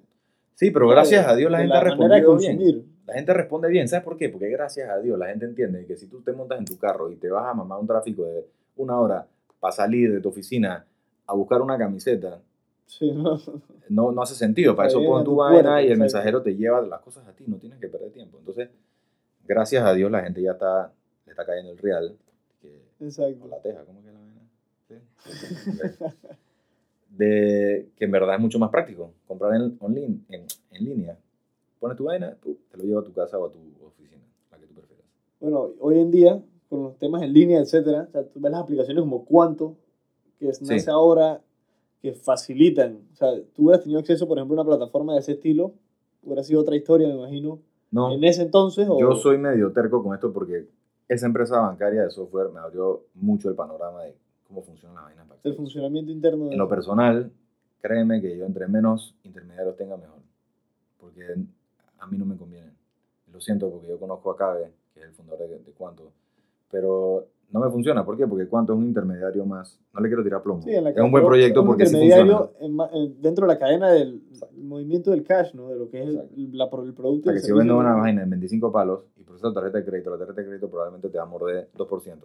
Sí, pero gracias a Dios la gente ha respondido bien. La gente responde bien. ¿Sabes por qué? Porque gracias a Dios la gente entiende que si tú te montas en tu carro y te vas a mamar un tráfico de una hora para salir de tu oficina a buscar una camiseta, Sí, *laughs* ¿no? no, no hace sentido. Para eso pon tu vaina y el mensajero te lleva las cosas a ti. No tienes que perder tiempo. Entonces, gracias a Dios la gente ya está, le está cayendo el real. Que, o Exacto. la teja, ¿cómo que la vaina? Sí. *laughs* De que en verdad es mucho más práctico comprar en, online, en, en línea. Pones tu vaina, pu, te lo lleva a tu casa o a tu oficina, la que tú prefieras. Bueno, hoy en día, con los temas en línea, etcétera, o sea, tú ves las aplicaciones como Cuánto, que es, nace Sí. ahora, que facilitan. O sea, tú hubieras tenido acceso, por ejemplo, a una plataforma de ese estilo, hubiera sido otra historia, me imagino, No, en ese entonces. O... yo soy medio terco con esto porque esa empresa bancaria de software me abrió mucho el panorama de cómo funcionan las vainas. El backstage. funcionamiento interno de En lo personal, créeme que yo entre menos intermediarios tenga mejor. Porque a mí no me conviene. Lo siento porque yo conozco a Cabe, que es el fundador de, de Cuanto, pero no me funciona. ¿Por qué? Porque Cuanto es un intermediario más. No le quiero tirar plomo. Sí, la es un buen proyecto un porque sí funciona. en dentro de la cadena del movimiento del cash, ¿no? De lo que es el, la, el O producto. sea, y que el si yo vendo una vaina en 25 palos y proceso tarjeta de crédito, la tarjeta de crédito probablemente te va a morder 2%.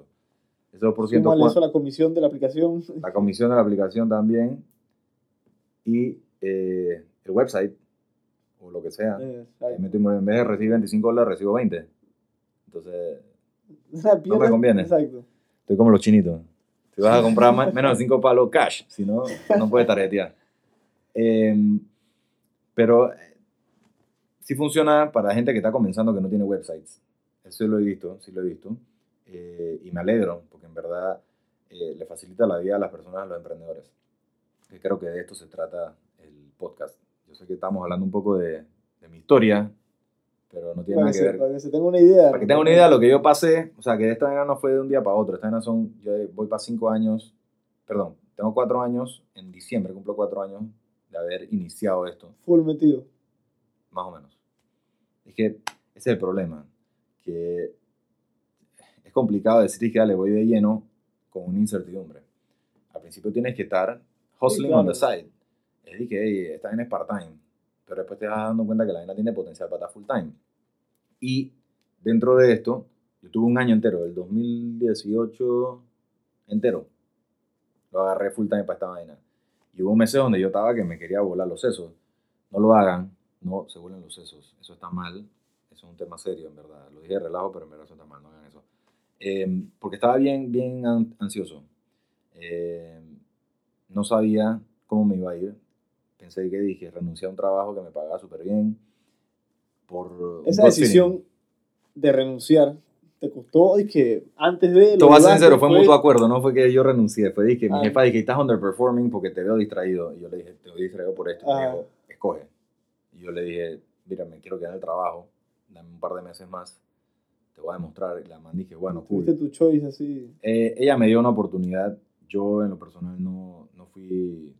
Ese 2% Súmale ¿cuán- eso a la comisión de la aplicación. *laughs* la comisión de la aplicación también y eh, el website. o lo que sea. Eh, me. En vez de recibir 25 dólares, recibo 20. Entonces, *laughs* O sea, pierdes- conviene. Exacto. estoy como los chinitos. Si vas a comprar más- *laughs* menos de 5 palos, cash. Si no, no puedes tarjetear. Em, pero eh, sí funciona para gente que está comenzando que no tiene websites. Eso lo he visto, sí lo he visto. Eh, y me alegro, porque en verdad eh, le facilita la vida a las personas, a los emprendedores. Que creo que de esto se trata el podcast. Yo sé que estamos hablando un poco de, de mi historia, pero no tiene nada que, ver para que se tenga una idea. para que tengan una idea de lo que yo pasé, o sea, que esta vaina no fue de un día para otro. Esta vaina son, yo voy para cinco años, perdón, tengo cuatro años, en diciembre cumplo cuatro años de haber iniciado esto, Full metido. más o menos. Es que ese es el problema, que complicado decir que dale, voy de lleno con una incertidumbre. Al principio tienes que estar hustling claro. on the side. Es decir, que hey, esta vaina es part-time, pero después te vas dando cuenta que la vaina tiene potencial para estar full-time. Y dentro de esto, yo tuve un año entero, el 2018 entero. Lo agarré full time para esta vaina. Y hubo meses donde yo estaba que me quería volar los sesos. No lo hagan, no se vuelen los sesos. Eso está mal. Eso es un tema serio, en verdad. Lo dije de relajo, pero en verdad eso está mal. No hagan eso. Eh, porque estaba bien, bien an- ansioso. Eh, no sabía cómo me iba a ir. Pensé que dije, renuncié a un trabajo que me pagaba súper bien. Por Esa decisión feeling. de renunciar te costó y que antes de. Lo dudaste, sincero, fue mutuo acuerdo, no fue que yo renuncié, fue dije, mi Ah. jefa dije, estás underperforming porque te veo distraído. Y yo le dije, te veo distraído por esto. Y me Ah. dijo, escoge. Y yo le dije, mira, me quiero quedar en el trabajo, dame un par de meses más, te voy a demostrar. Y la man dije, bueno, cool. Tuviste tu choice así. Eh, ella me dio una oportunidad, yo en lo personal no, no fui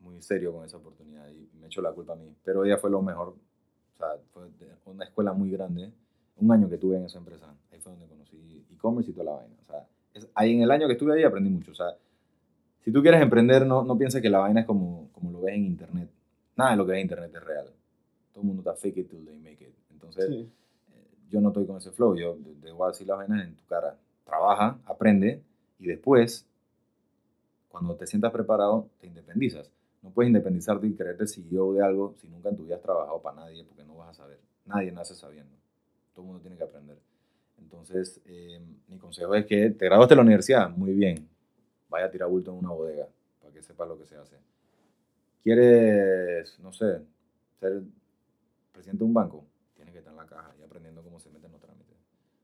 muy serio con esa oportunidad y me echó la culpa a mí, pero ella fue lo mejor, o sea, fue una escuela muy grande, un año que tuve en esa empresa, ahí fue donde conocí e-commerce y toda la vaina, o sea, es- ahí en el año que estuve ahí aprendí mucho, o sea, si tú quieres emprender, no, no pienses que la vaina es como, como lo ves en internet, nada de lo que ves en internet es real, todo el mundo está fake it till they make it, entonces Sí. Yo no estoy con ese flow, yo te voy a decir las vainas en tu cara. Trabaja, aprende y después, cuando te sientas preparado, te independizas. No puedes independizarte y creerte CEO de algo si nunca en tu vida has trabajado para nadie porque no vas a saber. Nadie nace sabiendo. Todo el mundo tiene que aprender. Entonces, eh, mi consejo es que te graduaste de la universidad, muy bien. Vaya a tirar bulto en una bodega para que sepas lo que se hace. ¿Quieres, no sé, ser presidente de un banco? Que estar en la caja y aprendiendo cómo se meten los trámites.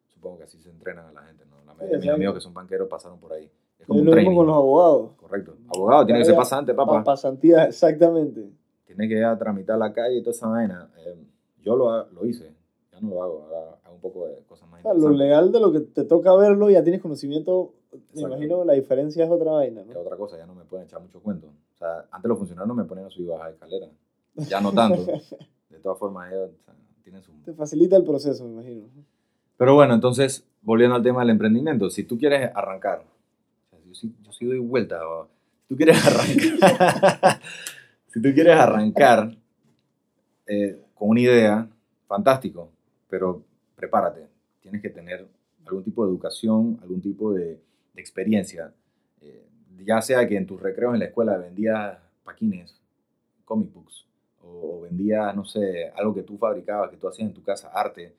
Supongo que así se entrenan a la gente, ¿no? La mayoría de mis amigos que son banqueros pasaron por ahí. Es Es como un lo mismo con los abogados. Correcto. Abogado, tiene que ser pasante, Pa- papá. pasantía, exactamente. Tiene que ir a tramitar la calle y toda esa vaina. Eh, yo lo, lo hice. Ya no lo hago. Ahora hago un poco de cosas más O sea, lo interesantes. legal de lo que te toca verlo, ya tienes conocimiento. Me Exacto. imagino la diferencia es otra vaina, Es ¿no? otra cosa, ya no me pueden echar mucho cuento. O sea, antes los funcionarios me ponían a subir y bajar de escalera. Ya no tanto. *laughs* De todas formas, ellos o sea, su... Te facilita el proceso, me imagino. Pero bueno, entonces, volviendo al tema del emprendimiento, si tú quieres arrancar, yo, sí, yo sí doy vuelta, si tú quieres arrancar, *laughs* si tú quieres arrancar eh, con una idea, fantástico, pero prepárate, tienes que tener algún tipo de educación, algún tipo de, de experiencia, Eh, ya sea que en tus recreos en la escuela vendías paquines, comic books, o vendías, no sé, algo que tú fabricabas, que tú hacías en tu casa, arte,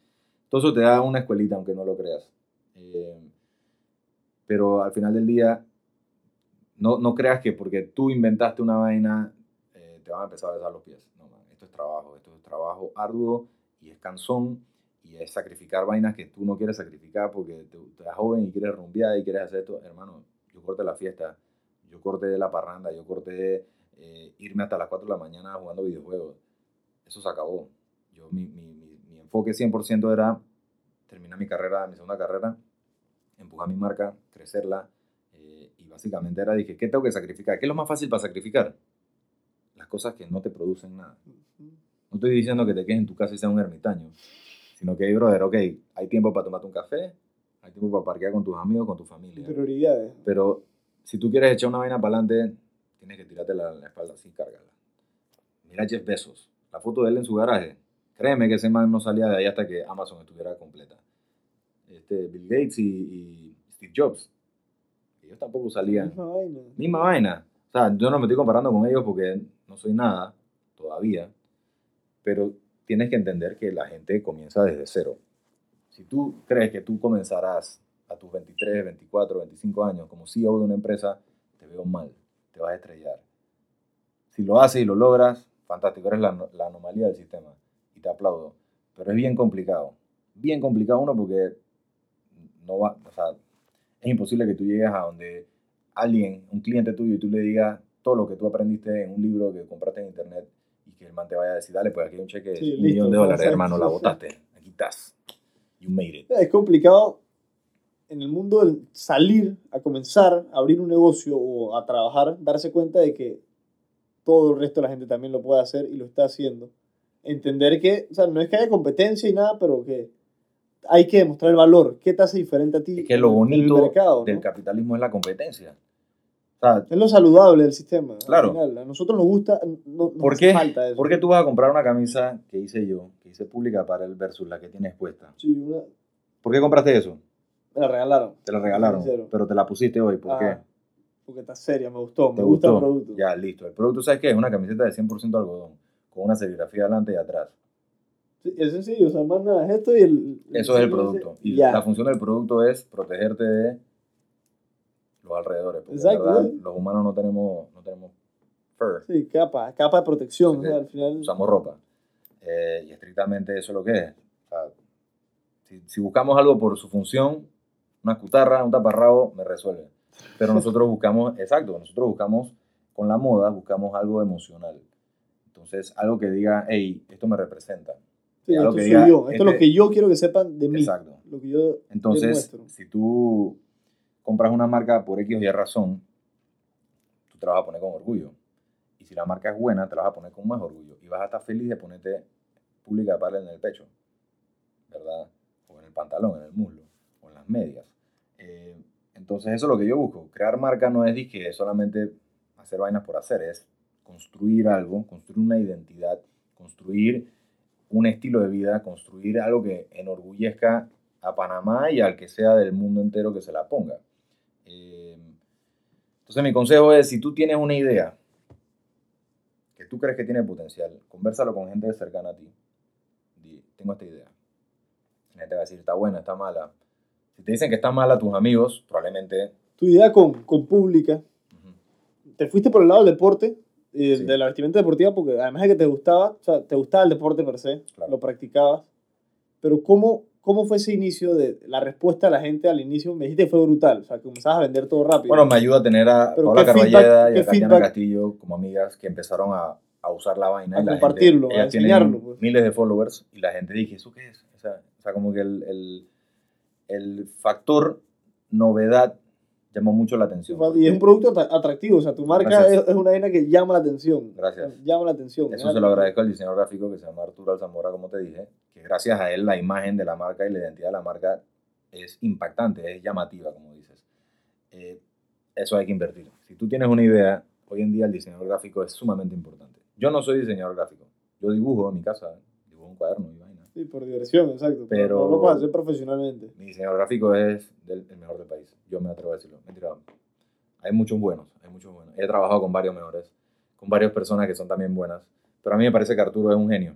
todo eso te da una escuelita, aunque no lo creas. Eh, pero al final del día, no, no creas que porque tú inventaste una vaina, eh, te van a empezar a besar los pies. No, man, esto es trabajo, esto es trabajo arduo y es cansón y es sacrificar vainas que tú no quieres sacrificar porque te, te joven y quieres rumbear y quieres hacer esto. Hermano, yo corté la fiesta, yo corté la parranda, yo corté eh, irme hasta las 4 de la mañana jugando videojuegos. Eso se acabó. Yo, mi, mi, mi, mi enfoque 100% era terminar mi carrera, mi segunda carrera, empujar mi marca, crecerla. eh, y básicamente era, dije, ¿qué tengo que sacrificar? ¿Qué es lo más fácil para sacrificar? Las cosas que no te producen nada. No estoy diciendo que te quedes en tu casa y seas un ermitaño, sino que, brother, ok, hay tiempo para tomarte un café, hay tiempo para parquear con tus amigos, con tu familia. Prioridades. Pero si tú quieres echar una vaina para adelante, tienes que tirarte la, la espalda así, cárgala. Mira Jeff Bezos, la foto de él en su garaje. Créeme que ese man no salía de ahí hasta que Amazon estuviera completa. Este, Bill Gates y, y Steve Jobs, ellos tampoco salían. Misma vaina. Misma vaina. O sea, yo no me estoy comparando con ellos porque no soy nada todavía. pero tienes que entender que la gente comienza desde cero. Si tú crees que tú comenzarás a tus 23, 24, 25 años como CEO de una empresa, te veo mal, te vas a estrellar. Si lo haces y lo logras, fantástico, eres la, la anomalía del sistema y te aplaudo. Pero es bien complicado, bien complicado uno porque no va, o sea, es imposible que tú llegues a donde alguien, un cliente tuyo, y tú le digas todo lo que tú aprendiste en un libro que compraste en internet y que el man te vaya a decir, dale, pues aquí hay un cheque de Sí, un listo, millón de dólares, hermano, la botaste, aquí estás, you made it. Es complicado en el mundo del salir a comenzar a abrir un negocio o a trabajar, darse cuenta de que todo el resto de la gente también lo puede hacer y lo está haciendo. Entender que, o sea, no es que haya competencia y nada, pero que hay que demostrar el valor. ¿Qué te hace diferente a ti? Es que lo bonito mercado, ¿no? del capitalismo es la competencia. O sea, Es lo saludable del sistema. Claro. final. A nosotros nos gusta, no, nos ¿por qué? falta eso. ¿Por qué tú vas a comprar una camisa que hice yo, que hice pública para el versus la que tienes puesta? Sí, una- ¿Por qué compraste eso? Me la regalaron. Te la regalaron, pero te la pusiste hoy. ¿Por Ajá. qué? Porque está seria, me gustó. Me ¿Te gusta el producto. Ya, listo. El producto, ¿sabes qué? Es una camiseta de 100% algodón, con una serigrafía adelante y atrás. Sí, es sencillo, o sea, más nada, es esto y el... Eso es el producto. Y ya. la función del producto es protegerte de los alrededores. Porque Exacto, los humanos no tenemos, no tenemos fur, Sí, capa, capa de protección, Sí, o sea, al final... usamos ropa. Eh, y estrictamente eso es lo que es. O sea, si, si buscamos algo por su función, una cutarra, un taparrabo, me resuelve. Pero nosotros buscamos, *laughs* exacto, nosotros buscamos con la moda, buscamos algo emocional. Entonces, algo que diga, hey, esto me representa. sí, esto que soy diga, yo, esto es lo este- que yo quiero que sepan de mí, Exacto. lo que yo Entonces, demuestro. si tú compras una marca por X o Y razón, tú te la vas a poner con orgullo. Y si la marca es buena, te la vas a poner con más orgullo. Y vas a estar feliz de ponerte pública para en el pecho, ¿verdad? O en el pantalón, en el muslo, o en las medias. Eh, entonces, eso es lo que yo busco. Crear marca no es que solamente hacer vainas por hacer, es construir algo, construir una identidad, construir un estilo de vida, construir algo que enorgullezca a Panamá y al que sea del mundo entero que se la ponga. Eh, entonces mi consejo es, si tú tienes una idea que tú crees que tiene potencial, conversalo con gente cercana a ti. Di, tengo esta idea. La gente va a decir, está buena, está mala. Si te dicen que está mala tus amigos, probablemente... Tu idea con, con pública, te fuiste por el lado del deporte, eh, Sí. de la vestimenta deportiva, porque además de que te gustaba, o sea, te gustaba el deporte per se, Claro. lo practicabas, pero ¿cómo, ¿cómo fue ese inicio de la respuesta de la gente al inicio? Me dijiste que fue brutal, o sea, que comenzabas a vender todo rápido. Bueno, me ayuda a tener a Paula ¿qué feedback- Carballeda y a Tatiana? Castillo como amigas que empezaron a, a usar la vaina. A y la compartirlo, gente, a enseñarlo, pues. miles de followers y la gente dije, ¿eso qué es? O sea, o sea, como que el, el, el factor novedad llamó mucho la atención. y es un producto atra- atractivo, o sea, tu marca es, es una vaina que llama la atención. Gracias. Llama la atención. Eso se lo agradezco al diseñador gráfico que se llama Arturo Alzamora, como te dije, que gracias a él la imagen de la marca y la identidad de la marca es impactante, es llamativa, como dices. Eh, eso hay que invertir. Si tú tienes una idea, hoy en día el diseñador gráfico es sumamente importante. Yo no soy diseñador gráfico, yo dibujo en mi casa, dibujo un cuaderno. Sí, por diversión, exacto. Pero- no lo puedes hacer profesionalmente. Mi diseñador gráfico es del, el mejor del país, yo me atrevo a decirlo. Mentira, hay muchos buenos, hay muchos buenos. He trabajado con varios mejores, con varias personas que son también buenas, pero a mí me parece que Arturo es un genio.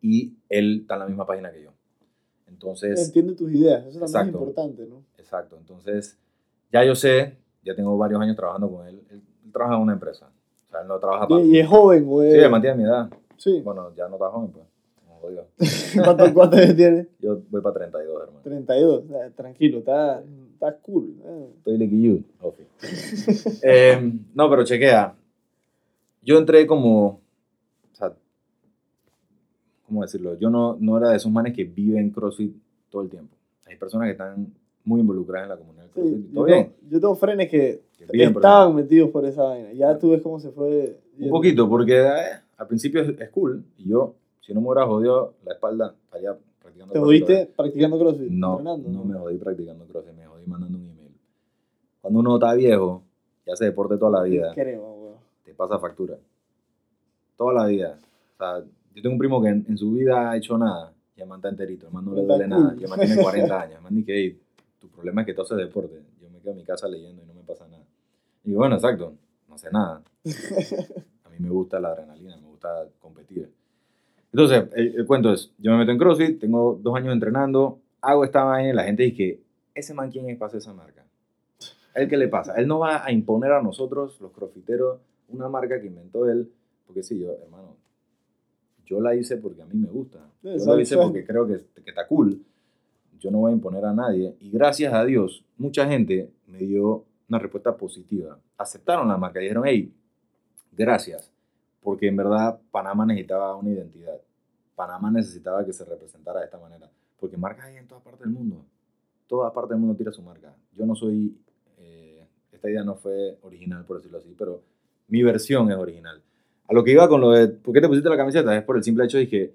Y él está en la misma página que yo. Entonces, Entiende tus ideas, eso también Exacto. es importante, ¿no? exacto. Entonces, ya yo sé, ya tengo varios años trabajando con él. Él, él trabaja en una empresa. O sea, él no trabaja para Y, mí. es joven, güey. Sí, mantiene mi edad. Sí. Bueno, ya no está joven, pues. Jodido. *laughs* ¿Cuántos cuántos años tiene? Yo voy para 32, hermano. 32. Eh, Tranquilo, está, está cool. eh. Estoy like you, Ofi. *laughs* Eh, no, pero chequea. Yo entré como. O sea, ¿cómo decirlo? Yo no, no era de esos manes que viven CrossFit todo el tiempo. Hay personas que están muy involucradas en la comunidad Sí, yo, ¿Todo bien? tengo, yo tengo frenes que Que viven estaban metidos por esa vaina. Ya tú ves cómo se fue. Un poquito, porque eh, al principio es, es cool. Y yo, si no me hubiera jodido la espalda, estaría practicando ¿Te jodiste practicando CrossFit? No, entrenando, no me jodí practicando CrossFit, me jodí mandando un email. Cuando uno está viejo y hace deporte toda la vida, Creo, te pasa factura. Toda la vida. O sea, yo tengo un primo que en, en su vida ha hecho nada y el man está enterito, el man no le duele nada, y el man tiene 40 *laughs* años. El man dice, "Ey, tu problema es que tú haces deporte. Yo me quedo en mi casa leyendo y no me pasa nada. Y bueno, exacto, no sé nada. *laughs* A mí me gusta la adrenalina, me gusta competir. Entonces, el, el cuento es, yo me meto en CrossFit, tengo dos años entrenando, hago esta vaina y la gente dice, ese man, ¿quién es para hacer esa marca? ¿El qué le pasa? Él no va a imponer a nosotros, los crossfiteros, una marca que inventó él, porque sí, yo, hermano, yo la hice porque a mí me gusta. Yo la hice porque creo que, que está cool. Yo no voy a imponer a nadie. Y gracias a Dios, mucha gente me dio una respuesta positiva. Aceptaron la marca y dijeron, hey, gracias. Porque en verdad Panamá necesitaba una identidad. Panamá necesitaba que se representara de esta manera. Porque marcas hay en toda parte del mundo. Toda parte del mundo tira su marca. Yo no soy... eh, esta idea no fue original, por decirlo así, pero mi versión es original. A lo que iba con lo de, ¿por qué te pusiste la camiseta? Es por el simple hecho de que,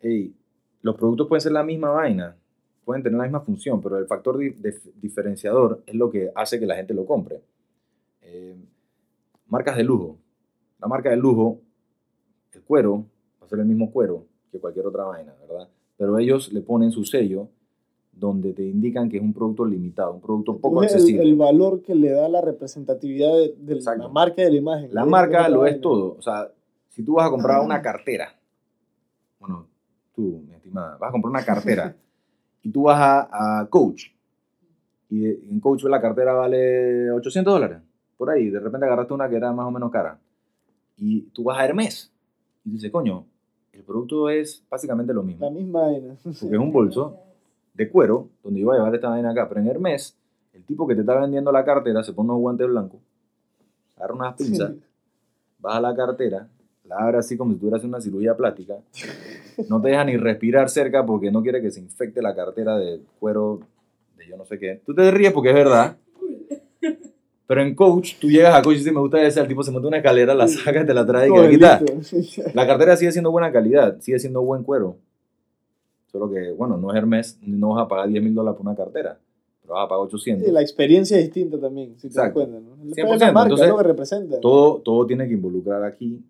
hey, los productos pueden ser la misma vaina, pueden tener la misma función, pero el factor di- dif- diferenciador es lo que hace que la gente lo compre. Eh, marcas de lujo. La marca de lujo, el cuero, va a ser el mismo cuero que cualquier otra vaina, ¿verdad? Pero ellos le ponen su sello donde te indican que es un producto limitado, un producto poco Es el, accesible. el valor que le da la representatividad de, de la marca y de la imagen. La marca lo es todo. O sea, si tú vas a comprar una cartera, bueno, tú, mi estimada, vas a comprar una *laughs* cartera y tú vas a, a Coach y en Coach la cartera vale 800 dólares, por ahí, de repente agarraste una que era más o menos cara y tú vas a Hermes y dices, coño, el producto es básicamente lo mismo, La misma vaina. porque es un bolso de cuero donde voy a llevar esta vaina acá, pero en Hermes, el tipo que te está vendiendo la cartera se pone unos guantes blancos, agarra unas pinzas, vas a la cartera, la abre así como si tuvieras una cirugía plástica, no te deja ni respirar cerca porque no quiere que se infecte la cartera de cuero de yo no sé qué. Tú te ríes porque es verdad. Pero en coach, tú llegas a coach y dices, me gusta ese, el tipo se monta una escalera, la saca, te la trae y que la quita. Correcto. La cartera sigue siendo buena calidad, sigue siendo buen cuero. Solo que, bueno, no es Hermes, no vas a pagar 10 mil dólares por una cartera, pero vas a pagar 800. Sí, la experiencia es distinta también, si te das cuenta. ¿no? El 100%, es la marca, entonces, es lo que representa. todo, todo tiene que involucrar aquí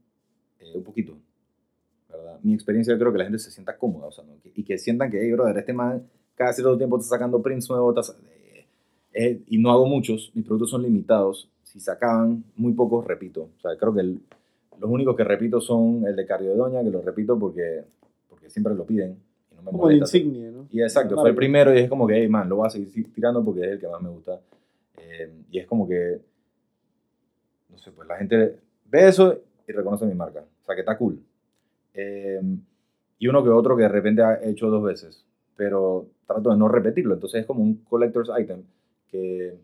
eh, un poquito, ¿verdad? Mi experiencia yo creo que la gente se sienta cómoda, o sea, ¿no? Y que sientan que, hey, brother, este man cada cierto tiempo está sacando prints nuevos, eh, y no hago muchos, mis productos son limitados, si se acaban, muy pocos repito, o sea, creo que el- los únicos que repito son el de Cardio de Doña, que lo repito porque, porque siempre lo piden y no me Como molesta. insignia, ¿no? Y exacto, fue el primero y es como que, hey, man, lo voy a seguir tirando porque es el que más me gusta. Eh, y es como que, no sé, pues la gente ve eso y reconoce mi marca. O sea, que está cool. Eh, y uno que otro que de repente ha hecho dos veces, pero trato de no repetirlo. Entonces es como un collector's item que,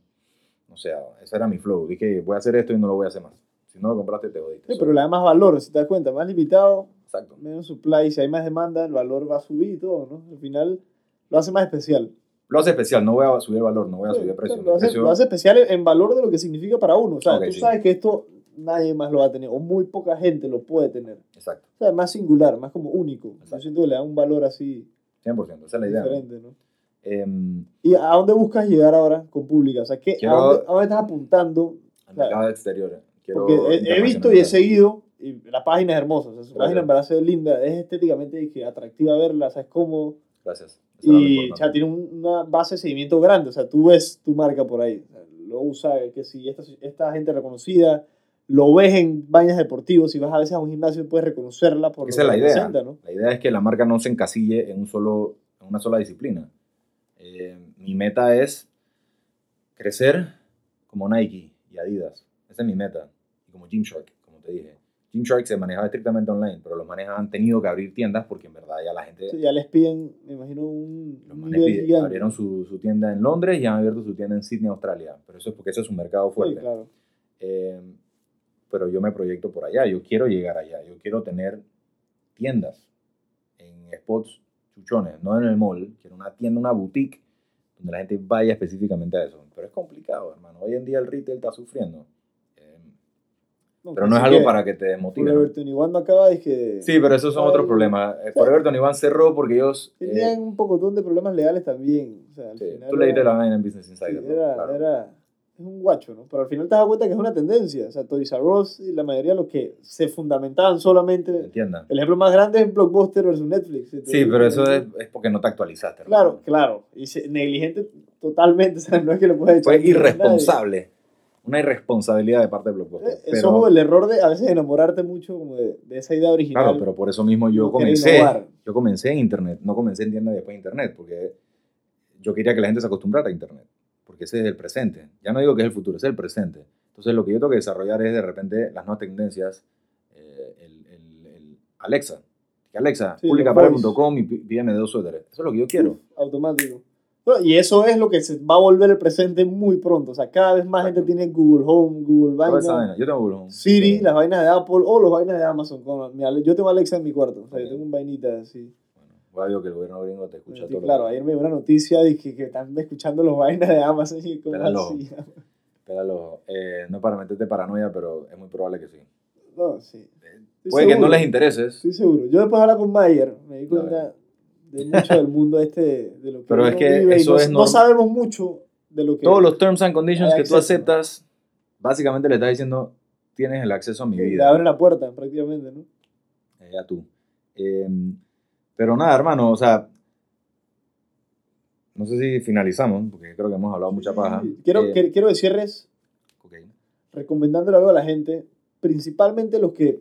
no sé, ese era mi flow. Dije, voy a hacer esto y no lo voy a hacer más. Si no lo compraste, te jodiste. Sí, pero le da más valor, si te das cuenta, más limitado, Exacto. menos supply, si hay más demanda, el valor va a subir y todo, ¿no? Al final lo hace más especial. Lo hace especial, no voy a subir valor, no voy a Sí, subir precio. Lo hace, precio- lo hace especial en valor de lo que significa para uno. O sea, Ok, tú sí. sabes que esto nadie más lo va a tener, o muy poca gente lo puede tener. Exacto, O sea, más singular, más como único. Yo Exacto. siento que le da un valor así 100%, esa es la idea. ¿no? diferente, ¿no? Em, ¿Y a dónde buscas llegar ahora con pública? O sea, ¿qué, Quiero- a, dónde, a dónde estás apuntando? al Claro. mercado exterior. Quiero Porque he, he visto y he seguido, y la página es hermosa, o sea, su Gracias. página en verdad ve linda, es estéticamente dije, atractiva verla, o sea, es cómodo. Gracias. Eso Y o sea, tiene un- una base de seguimiento grande, o sea, tú ves tu marca por ahí, o sea, lo usa, que si esta, esta gente reconocida, lo ves en vainas deportivos, si vas a veces a un gimnasio puedes reconocerla por Esa lo es que la idea. representa, ¿no? La idea es que la marca no se encasille en, un solo, en una sola disciplina. Eh, mi meta es crecer como Nike y Adidas. Esa es mi meta. Y como Gymshark, como te dije. Gymshark se manejaba estrictamente online, pero los manejas han tenido que abrir tiendas porque en verdad ya la gente... Sí, ya les piden, me imagino, un Los manes abrieron su, su tienda en Londres y han abierto su tienda en Sydney, Australia. Pero eso es porque ese es un mercado Sí, fuerte. claro. Eh, pero yo me proyecto por allá, yo quiero llegar allá, yo quiero tener tiendas en spots chuchones, no en el mall, quiero una tienda, una boutique, donde la gente vaya específicamente a eso. Pero es complicado, hermano. Hoy en día el retail está sufriendo. Eh, pero no es algo que para que te desmotive. ¿no? Forever 21 acaba, dije, Sí, pero esos son otros problemas. Eh, Forever 21 cerró porque ellos... eh, tenían un poco de problemas legales también. O sea, al sí, final tú leíste la vaina en Business Sí, Insider. ¿no? era, Claro. era- es un guacho, ¿no? Pero al final te das cuenta que es una tendencia. O sea, Toys R Us y la mayoría de los que se fundamentaban solamente. Entienda. El ejemplo más grande es Blockbuster versus Netflix. Sí, pero eso es, es porque no te actualizaste. Claro, claro. Y se- negligente totalmente. *laughs* O sea, no es que le puedes echar. Fue irresponsable. una irresponsabilidad de parte de Blockbuster. Eh, Eso pero, es como el error de a veces enamorarte mucho como de, de esa idea original. claro, pero por eso mismo yo no comencé. Yo comencé en Internet, no comencé en tiendas después de Internet, porque yo quería que la gente se acostumbrara a Internet, porque ese es el presente. Ya no digo que es el futuro, es el presente. Entonces lo que yo tengo que desarrollar es de repente las nuevas tendencias, eh, el, el- el Alexa. Que Alexa, Sí, publicapara.com y pí- pídeme dos suéteres. Eso es lo que yo quiero. automático. No, y eso es lo que se va a volver el presente muy pronto. O sea, cada vez más gente tiene Google Home, Google Vaina. Yo tengo Google Home. Siri, Sí. las vainas de Apple o los vainas de Amazon. Yo tengo Alexa en mi cuarto. O sea, yo tengo un vainita así. A ver que el gobierno gringo te escucha Sí, todo. claro, ayer me dio una noticia de que, que están escuchando los vainas de Amazon y Espéralo. así. Espéralo. Eh, no para meterte paranoia, pero es muy probable que sí. No, sí. Estoy Puede que no seguro. les intereses, Estoy seguro. Yo después de hablar con Mayer me di cuenta de mucho del mundo este, de lo que Pero es que vive y eso no, es no sabemos mucho de lo que... todos los terms and conditions que tú acceso. aceptas, básicamente le estás diciendo, tienes el acceso a mi Sí, vida. Te abre la puerta prácticamente, ¿no? Eh, ya tú. Eh, pero nada, hermano, o sea, no sé si finalizamos, porque creo que hemos hablado mucha paja. Quiero, Eh, que- quiero que cierres ok. recomendándole algo a la gente, principalmente los que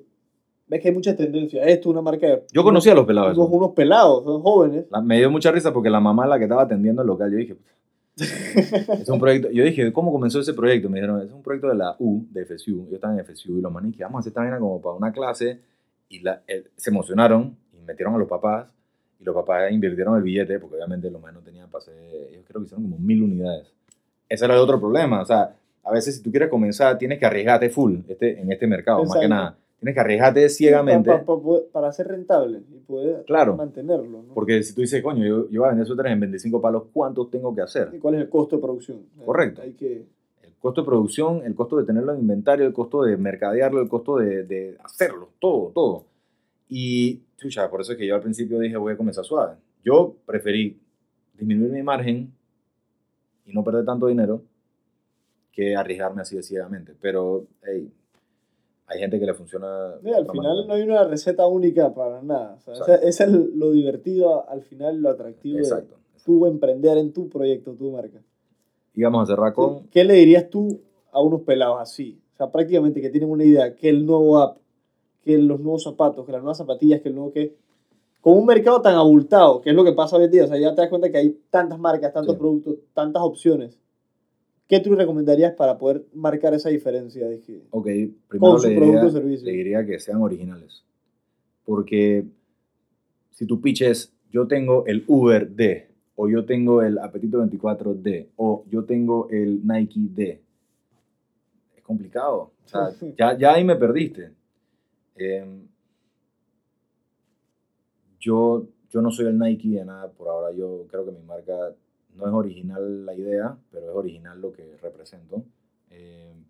ves que hay muchas tendencias. Esto, una marca de... Yo conocí a los pelados. unos, unos pelados, son jóvenes. La- me dio mucha risa porque la mamá la que estaba atendiendo el local, yo dije, *laughs* es un proyecto, yo dije, ¿cómo comenzó ese proyecto? Me dijeron, es un proyecto de la U, de FSU, yo estaba en FSU y los manes que vamos a hacer esta vaina como para una clase y la- eh, se emocionaron metieron a los papás y los papás invirtieron el billete porque obviamente los manes no tenían pase, ellos creo que hicieron como mil unidades. Ese era el otro problema, o sea, a veces si tú quieres comenzar tienes que arriesgarte full este, en este mercado, más que Exacto. nada. Tienes que arriesgarte ciegamente. Pa- pa- pa- poder- para ser rentable y poder Claro. mantenerlo. ¿no? Porque si tú dices, coño, yo, yo voy a vender suéteres en 25 palos, ¿cuántos tengo que hacer? ¿Y cuál es el costo de producción? Correcto. Hay que... El costo de producción, el costo de tenerlo en inventario, el costo de mercadearlo, el costo de, de hacerlo, todo, todo. Y, chucha, por eso es que yo al principio dije, voy a comenzar suave. Yo preferí disminuir mi margen y no perder tanto dinero que arriesgarme así de ciegamente. Pero, hey, hay gente que le funciona. Sí, al final manera. no hay una receta única para nada. O sea, ese, ese es lo divertido, al final lo atractivo Exacto. de tú emprender en tu proyecto, tu marca. Y vamos a cerrar con. ¿Qué le dirías tú a unos pelados así? O sea, prácticamente que tienen una idea, que el nuevo app, que los nuevos zapatos, que las nuevas zapatillas, que el nuevo que... Con un mercado tan abultado, que es lo que pasa hoy en día, o sea, ya te das cuenta que hay tantas marcas, tantos Sí. productos, tantas opciones. ¿Qué tú recomendarías para poder marcar esa diferencia? De que, Ok, primero con su le producto o diría, servicio. le diría que sean originales. Porque si tu pitch es, yo tengo el Uber D, o yo tengo el Apetito 24 D, o yo tengo el Nike D, es complicado. O sea, ya, ya ahí me perdiste. Em, yo, yo no soy el Nike de nada por ahora. Yo creo que mi marca no es original la idea, pero es original lo que represento. Em,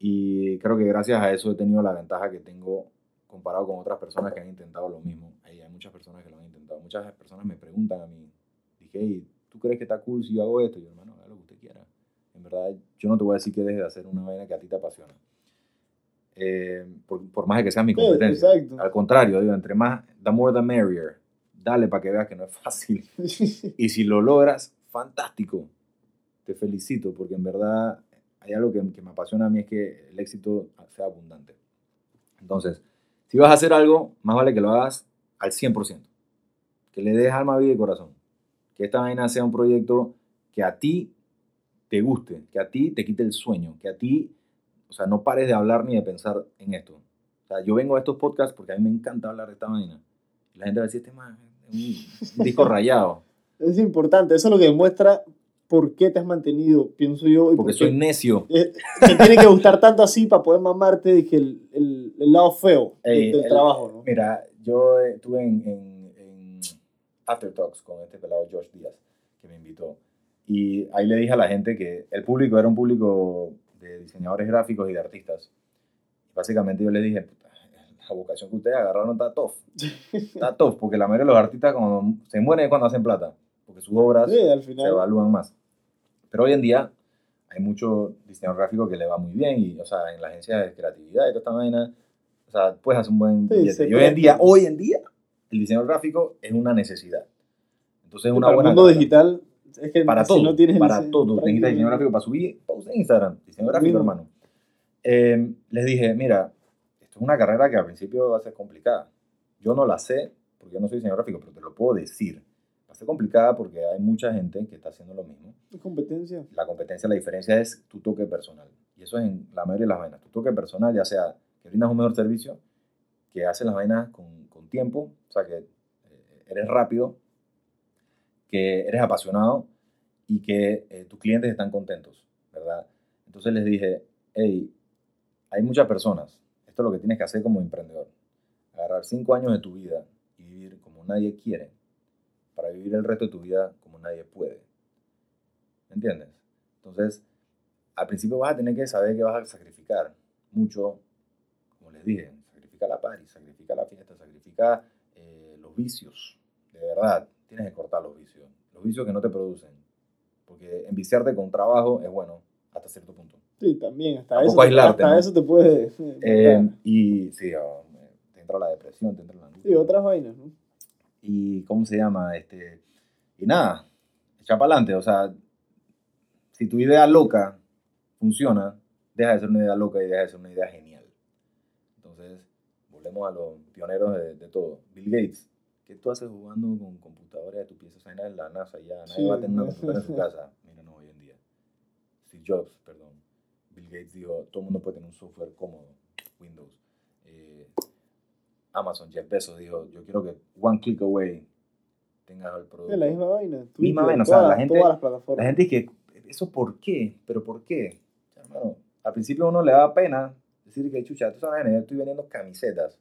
y creo que gracias a eso he tenido la ventaja que tengo comparado con otras personas que han intentado lo mismo. Hay, hay muchas personas que lo han intentado. Muchas personas me preguntan a mí, dije, hey, ¿tú crees que está cool si yo hago esto? Y yo, hermano, haga lo que usted quiera. En verdad, yo no te voy a decir que dejes de hacer una vaina que a ti te apasiona. Eh, por, por más que sea mi Sí, competencia. exacto. Al contrario, digo, entre más, the more the merrier. Dale para que veas que no es fácil. *laughs* Y si lo logras, fantástico. Te felicito porque en verdad hay algo que, que me apasiona a mí es que el éxito sea abundante. Entonces, si vas a hacer algo, más vale que lo hagas al 100%. Que le des alma, vida y corazón. Que esta vaina sea un proyecto que a ti te guste, que a ti te quite el sueño, que a ti, o sea, no pares de hablar ni de pensar en esto. O sea, yo vengo a estos podcasts porque a mí me encanta hablar de esta vaina. La gente va a decir, este man es un, *laughs* disco rayado. Es importante, eso es lo que demuestra por qué te has mantenido, pienso yo. Porque por soy necio. *laughs* eh, te tiene que gustar tanto así para poder mamarte que el, el, el lado feo Ey, del el- trabajo, ¿no? Mira, yo eh, estuve en, en, en After Talks con este pelado George Díaz, que me invitó. Y ahí le dije a la gente que el público era un público de diseñadores gráficos y de artistas. Básicamente yo les dije, "Puta, la vocación que ustedes agarraron está tough. Está tough, porque la mayoría de los artistas cuando se mueren es cuando hacen plata, porque sus obras Sí, al se final. evalúan más. Pero hoy en día hay mucho diseñador gráfico que le va muy bien y, o sea, en la agencia de creatividad y toda esta vaina, o sea, puedes hacer un buen Sí, billete. se Y hoy en día, hoy en día, el diseñador gráfico es una necesidad. Entonces es una para el buena mundo digital Es que para si todo, no tienes para licen- todo. Necesitas diseño gráfico para subir post en Instagram, diseño gráfico, hermano. Eh, les dije, mira, esto es una carrera que al principio va a ser complicada. Yo no la sé porque yo no soy diseñador gráfico, pero te lo puedo decir. Va a ser complicada porque hay mucha gente que está haciendo lo mismo. Es competencia. La competencia, la diferencia es tu toque personal. Y eso es en la mayoría de las vainas. Tu toque personal, ya sea que brindas un mejor servicio, que haces las vainas con, con tiempo, o sea, que eh, eres rápido, que eres apasionado y que eh, tus clientes están contentos, ¿verdad? Entonces les dije, hey, hay muchas personas, esto es lo que tienes que hacer como emprendedor, agarrar cinco años de tu vida y vivir como nadie quiere, para vivir el resto de tu vida como nadie puede. ¿Me entiendes? Entonces, al principio vas a tener que saber que vas a sacrificar mucho, como les dije, sacrifica la party, sacrifica la fiesta, sacrifica eh, los vicios, de verdad, tienes que cortar los vicios, los vicios que no te producen, porque enviciarte con trabajo es bueno hasta cierto punto. Sí, también. Hasta, Tampoco eso, aislarte, hasta ¿no? eso te puede. Eh, matar. y sí, oh, te entra la depresión, te entra la angustia. sí, otras vainas, ¿no? y cómo se llama este y nada echa para adelante o sea si tu idea loca funciona deja de ser una idea loca y deja de ser una idea genial entonces volvemos a los pioneros de, de todo Bill Gates ¿qué tú haces jugando con computadora esa vaina en la NASA ya nadie Sí. va a tener una computadora en su casa mira no hoy en día Steve Jobs perdón Bill Gates dijo todo el mundo puede tener un software cómodo Windows Eh, Amazon, Jeff Bezos dijo, yo quiero que one click away tengas el producto. Es la misma vaina. Misma Twitter, vaina, o sea, todas, la gente- todas las plataformas. La gente dice que, ¿eso por qué? ¿Pero por qué? Hermano, al principio uno le da pena decir que, chucha, tú sabes, yo estoy vendiendo camisetas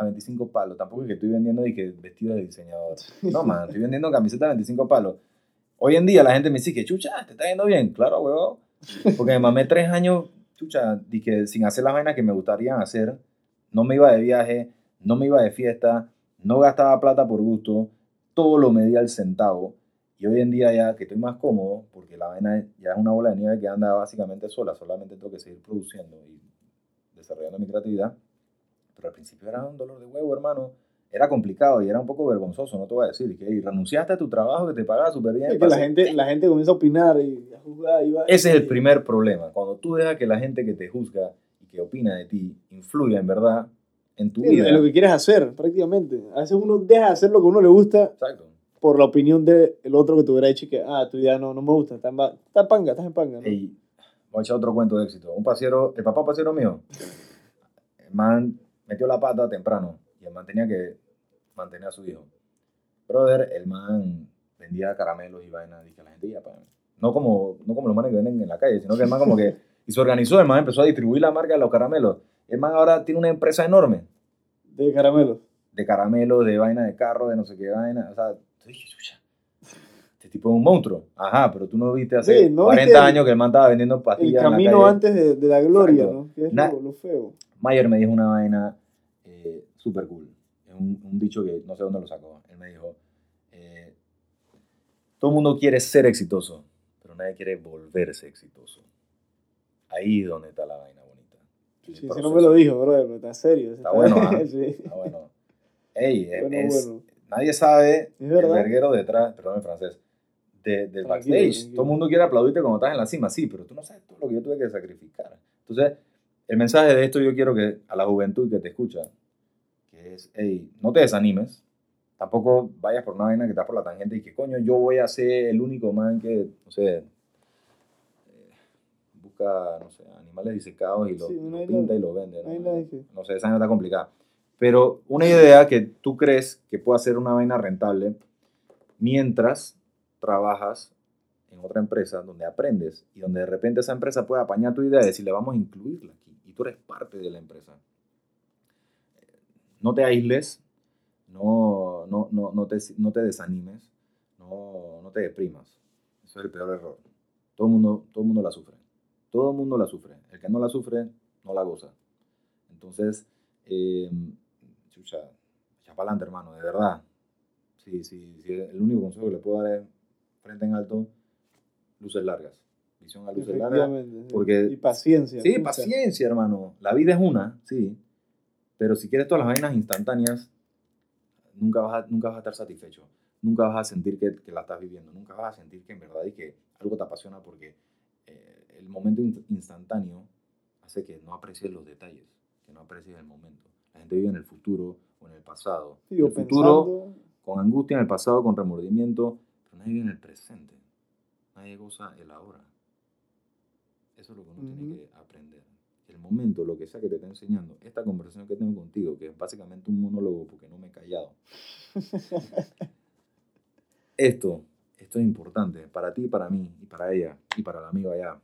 a 25 palos. Tampoco es que estoy vendiendo y que vestidos de diseñador. No, man, estoy vendiendo camisetas a 25 palos. Hoy en día la gente me dice que, chucha, te está yendo bien. Claro, huevón. Porque me mamé tres años, chucha, que sin hacer las vainas que me gustaría hacer, no me iba de viaje, no me iba de fiesta, no gastaba plata por gusto, todo lo medía al centavo. Y hoy en día ya que estoy más cómodo, porque la vaina ya es una bola de nieve que anda básicamente sola, solamente tengo que seguir produciendo y desarrollando mi creatividad. Pero al principio era un dolor de huevo, hermano. Era complicado y era un poco vergonzoso, no te voy a decir. Que "Ey, renunciaste a tu trabajo que te pagaba súper bien. Es que la gente, la gente comienza a opinar y a juzgar. Y va, ese es el y- primer problema. Cuando tú dejas que la gente que te juzga y que opina de ti influya en verdad en tu Sí, vida. en lo que quieres hacer, prácticamente. A veces uno deja de hacer lo que a uno le gusta Exacto. por la opinión del otro que te hubiera dicho que, ah, tu idea no, no me gusta, está en, está en panga, estás en panga. ¿no? Ey, voy a echar otro cuento de éxito. Un pasiero, el papá pasiero mío, el man metió la pata temprano y el man tenía que mantener a su hijo. Brother, el man vendía caramelos y vainas, dije la gente, ya, pa". No como, no como los manes que venden en la calle, sino que el man como que, *laughs* y se organizó, el man empezó a distribuir la marca de los caramelos. El man ahora tiene una empresa enorme De caramelo. de caramelos, de vaina de carro, de no sé qué vaina. O sea, dije, "Chucha, este tipo es un monstruo. Ajá, pero tú no viste hace Sí, no 40 viste el- años que el man estaba vendiendo El pastillas en la camino calle. antes de, de la gloria, Exacto. ¿no? Que es Na- lo, lo feo. Mayer me dijo una vaina súper cool. Es un, un dicho que no sé dónde lo sacó. Él me dijo, eh, todo el mundo quiere ser exitoso, pero nadie quiere volverse exitoso. Ahí es donde está la vaina bonita. Sí, sí, no me lo dijo, bro, pero está serio. Está bueno, *laughs* ¿ah? sí. Está bueno. Ey, Bueno, es- bueno. nadie sabe el verguero detrás, perdón en francés, de, del Tranquilo, backstage. tranquilo. Todo el mundo quiere aplaudirte cuando estás en la cima, sí, pero tú no sabes todo lo que yo tuve que sacrificar. Entonces, el mensaje de esto yo quiero que a la juventud que te escucha, es, hey, no te desanimes, tampoco vayas por una vaina que estás por la tangente y que coño, yo voy a ser el único man que, no sé, eh, busca, no sé, animales disecados y lo, Sí, lo una pinta y lo vende. ¿no? sé, esa vaina está complicada. Pero una idea que tú crees que puede ser una vaina rentable mientras trabajas en otra empresa donde aprendes y donde de repente esa empresa puede apañar tu idea y decirle vamos a incluirla aquí y tú eres parte de la empresa. No te aísles, no, no, no, no, te, no te desanimes, no, no te deprimas. Eso es el peor error. Todo el mundo, todo el mundo la sufre. Todo el mundo la sufre. El que no la sufre, no la goza. Entonces, eh, chucha, echa para adelante, hermano, de verdad. Sí, sí, sí, el único consejo que le puedo dar es frente en alto, luces largas. Visión a luces largas. Porque- y paciencia. Sí, paciencia, hermano. La vida es una, sí. Pero si quieres todas las vainas instantáneas, nunca vas a, nunca vas a estar satisfecho. nunca vas a sentir que, que la estás viviendo, nunca vas a sentir que en verdad y que algo te apasiona porque eh, el momento in- instantáneo hace que no aprecies los detalles, que no aprecies el momento. La gente vive en el futuro o en el pasado. Sí, el futuro pensando, con angustia en el pasado, con remordimiento, pero nadie vive en el presente. Nadie goza el ahora. Eso es lo que uno tiene que aprender. El momento, lo que sea que te esté enseñando, esta conversación que tengo contigo, que es básicamente un monólogo porque no me he callado. *laughs* esto, esto es importante para ti, para mí, y para ella, y para el amigo allá.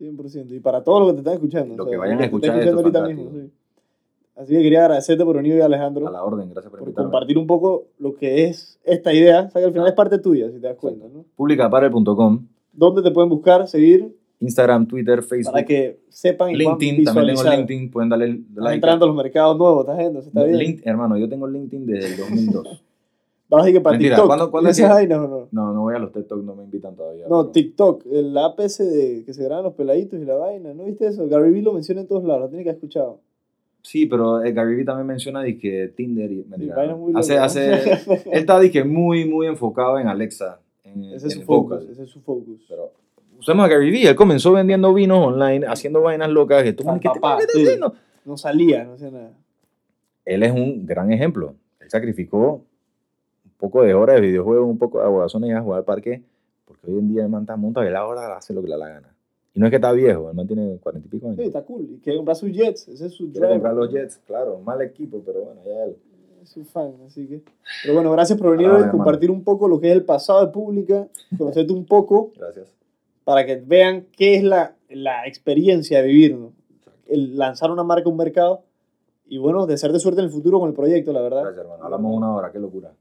100%. Y para todos los que te están escuchando. Lo o sea, que vayan a escuchar esto es ahorita mismo. sí. Así que quería agradecerte por venir hoy, Alejandro, A la orden, gracias por por invitarme. compartir un poco lo que es esta idea. O sea, que al final Ah. es parte tuya, si te das cuenta. ¿no? Publicaparel.com, ¿Dónde te pueden buscar, seguir, Instagram, Twitter, Facebook, para que sepan y LinkedIn, también tengo? LinkedIn, pueden darle like. entrando a los mercados nuevos, estás viendo, está bien. Link- hermano, yo tengo LinkedIn desde el 2002. *laughs* Vas a decir que para Mentira, TikTok. ¿cuándo- cuándo ¿y es esas vainas o no? No, no voy a los TikTok, no me invitan todavía. No, pero- TikTok, el APS de que se graban los peladitos y la vaina, ¿no viste eso? Gary Vee lo menciona en todos lados, lo tienes que haber escuchado. Sí, pero eh, Gary Vee también menciona que Tinder y... mentira, no. muy hace, hace, *laughs* él está que muy, muy enfocado en Alexa. En, Ese es en su focus, ese es su focus. Pero usemos a Gary Vee, él comenzó vendiendo vinos online, haciendo vainas locas. Que tú, ¿qué te papá, sí. haciendo? No salía, no hacía nada. Él es un gran ejemplo. Él sacrificó un poco de horas de videojuegos, un poco de abogaciones y a jugar al parque, porque hoy en día el man está montado y él ahora hace lo que le da la gana. Y no es que está viejo, el man tiene cuarenta y pico años. Sí, está cool. Y quiere comprar sus jets, ese es su Quiere drive. comprar los Jets, claro, mal equipo, pero bueno, ya él. Es su fan, así que. Pero bueno, gracias por venir Ah, hoy, compartir un poco lo que es el pasado de Pública, conocerte un poco, Gracias. Para que vean qué es la, la experiencia de vivir, ¿no? El lanzar una marca a un mercado. Y bueno, desearte suerte en el futuro con el proyecto, la verdad. Gracias, hermano. Hablamos una hora, qué locura.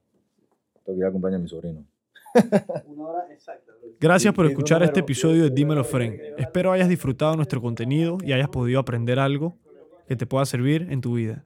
Tengo que ir a acompañar a mi sobrino. *laughs* Una hora exacta. Gracias por escuchar este episodio de Dímelo Fren. Espero hayas disfrutado nuestro contenido y hayas podido aprender algo que te pueda servir en tu vida.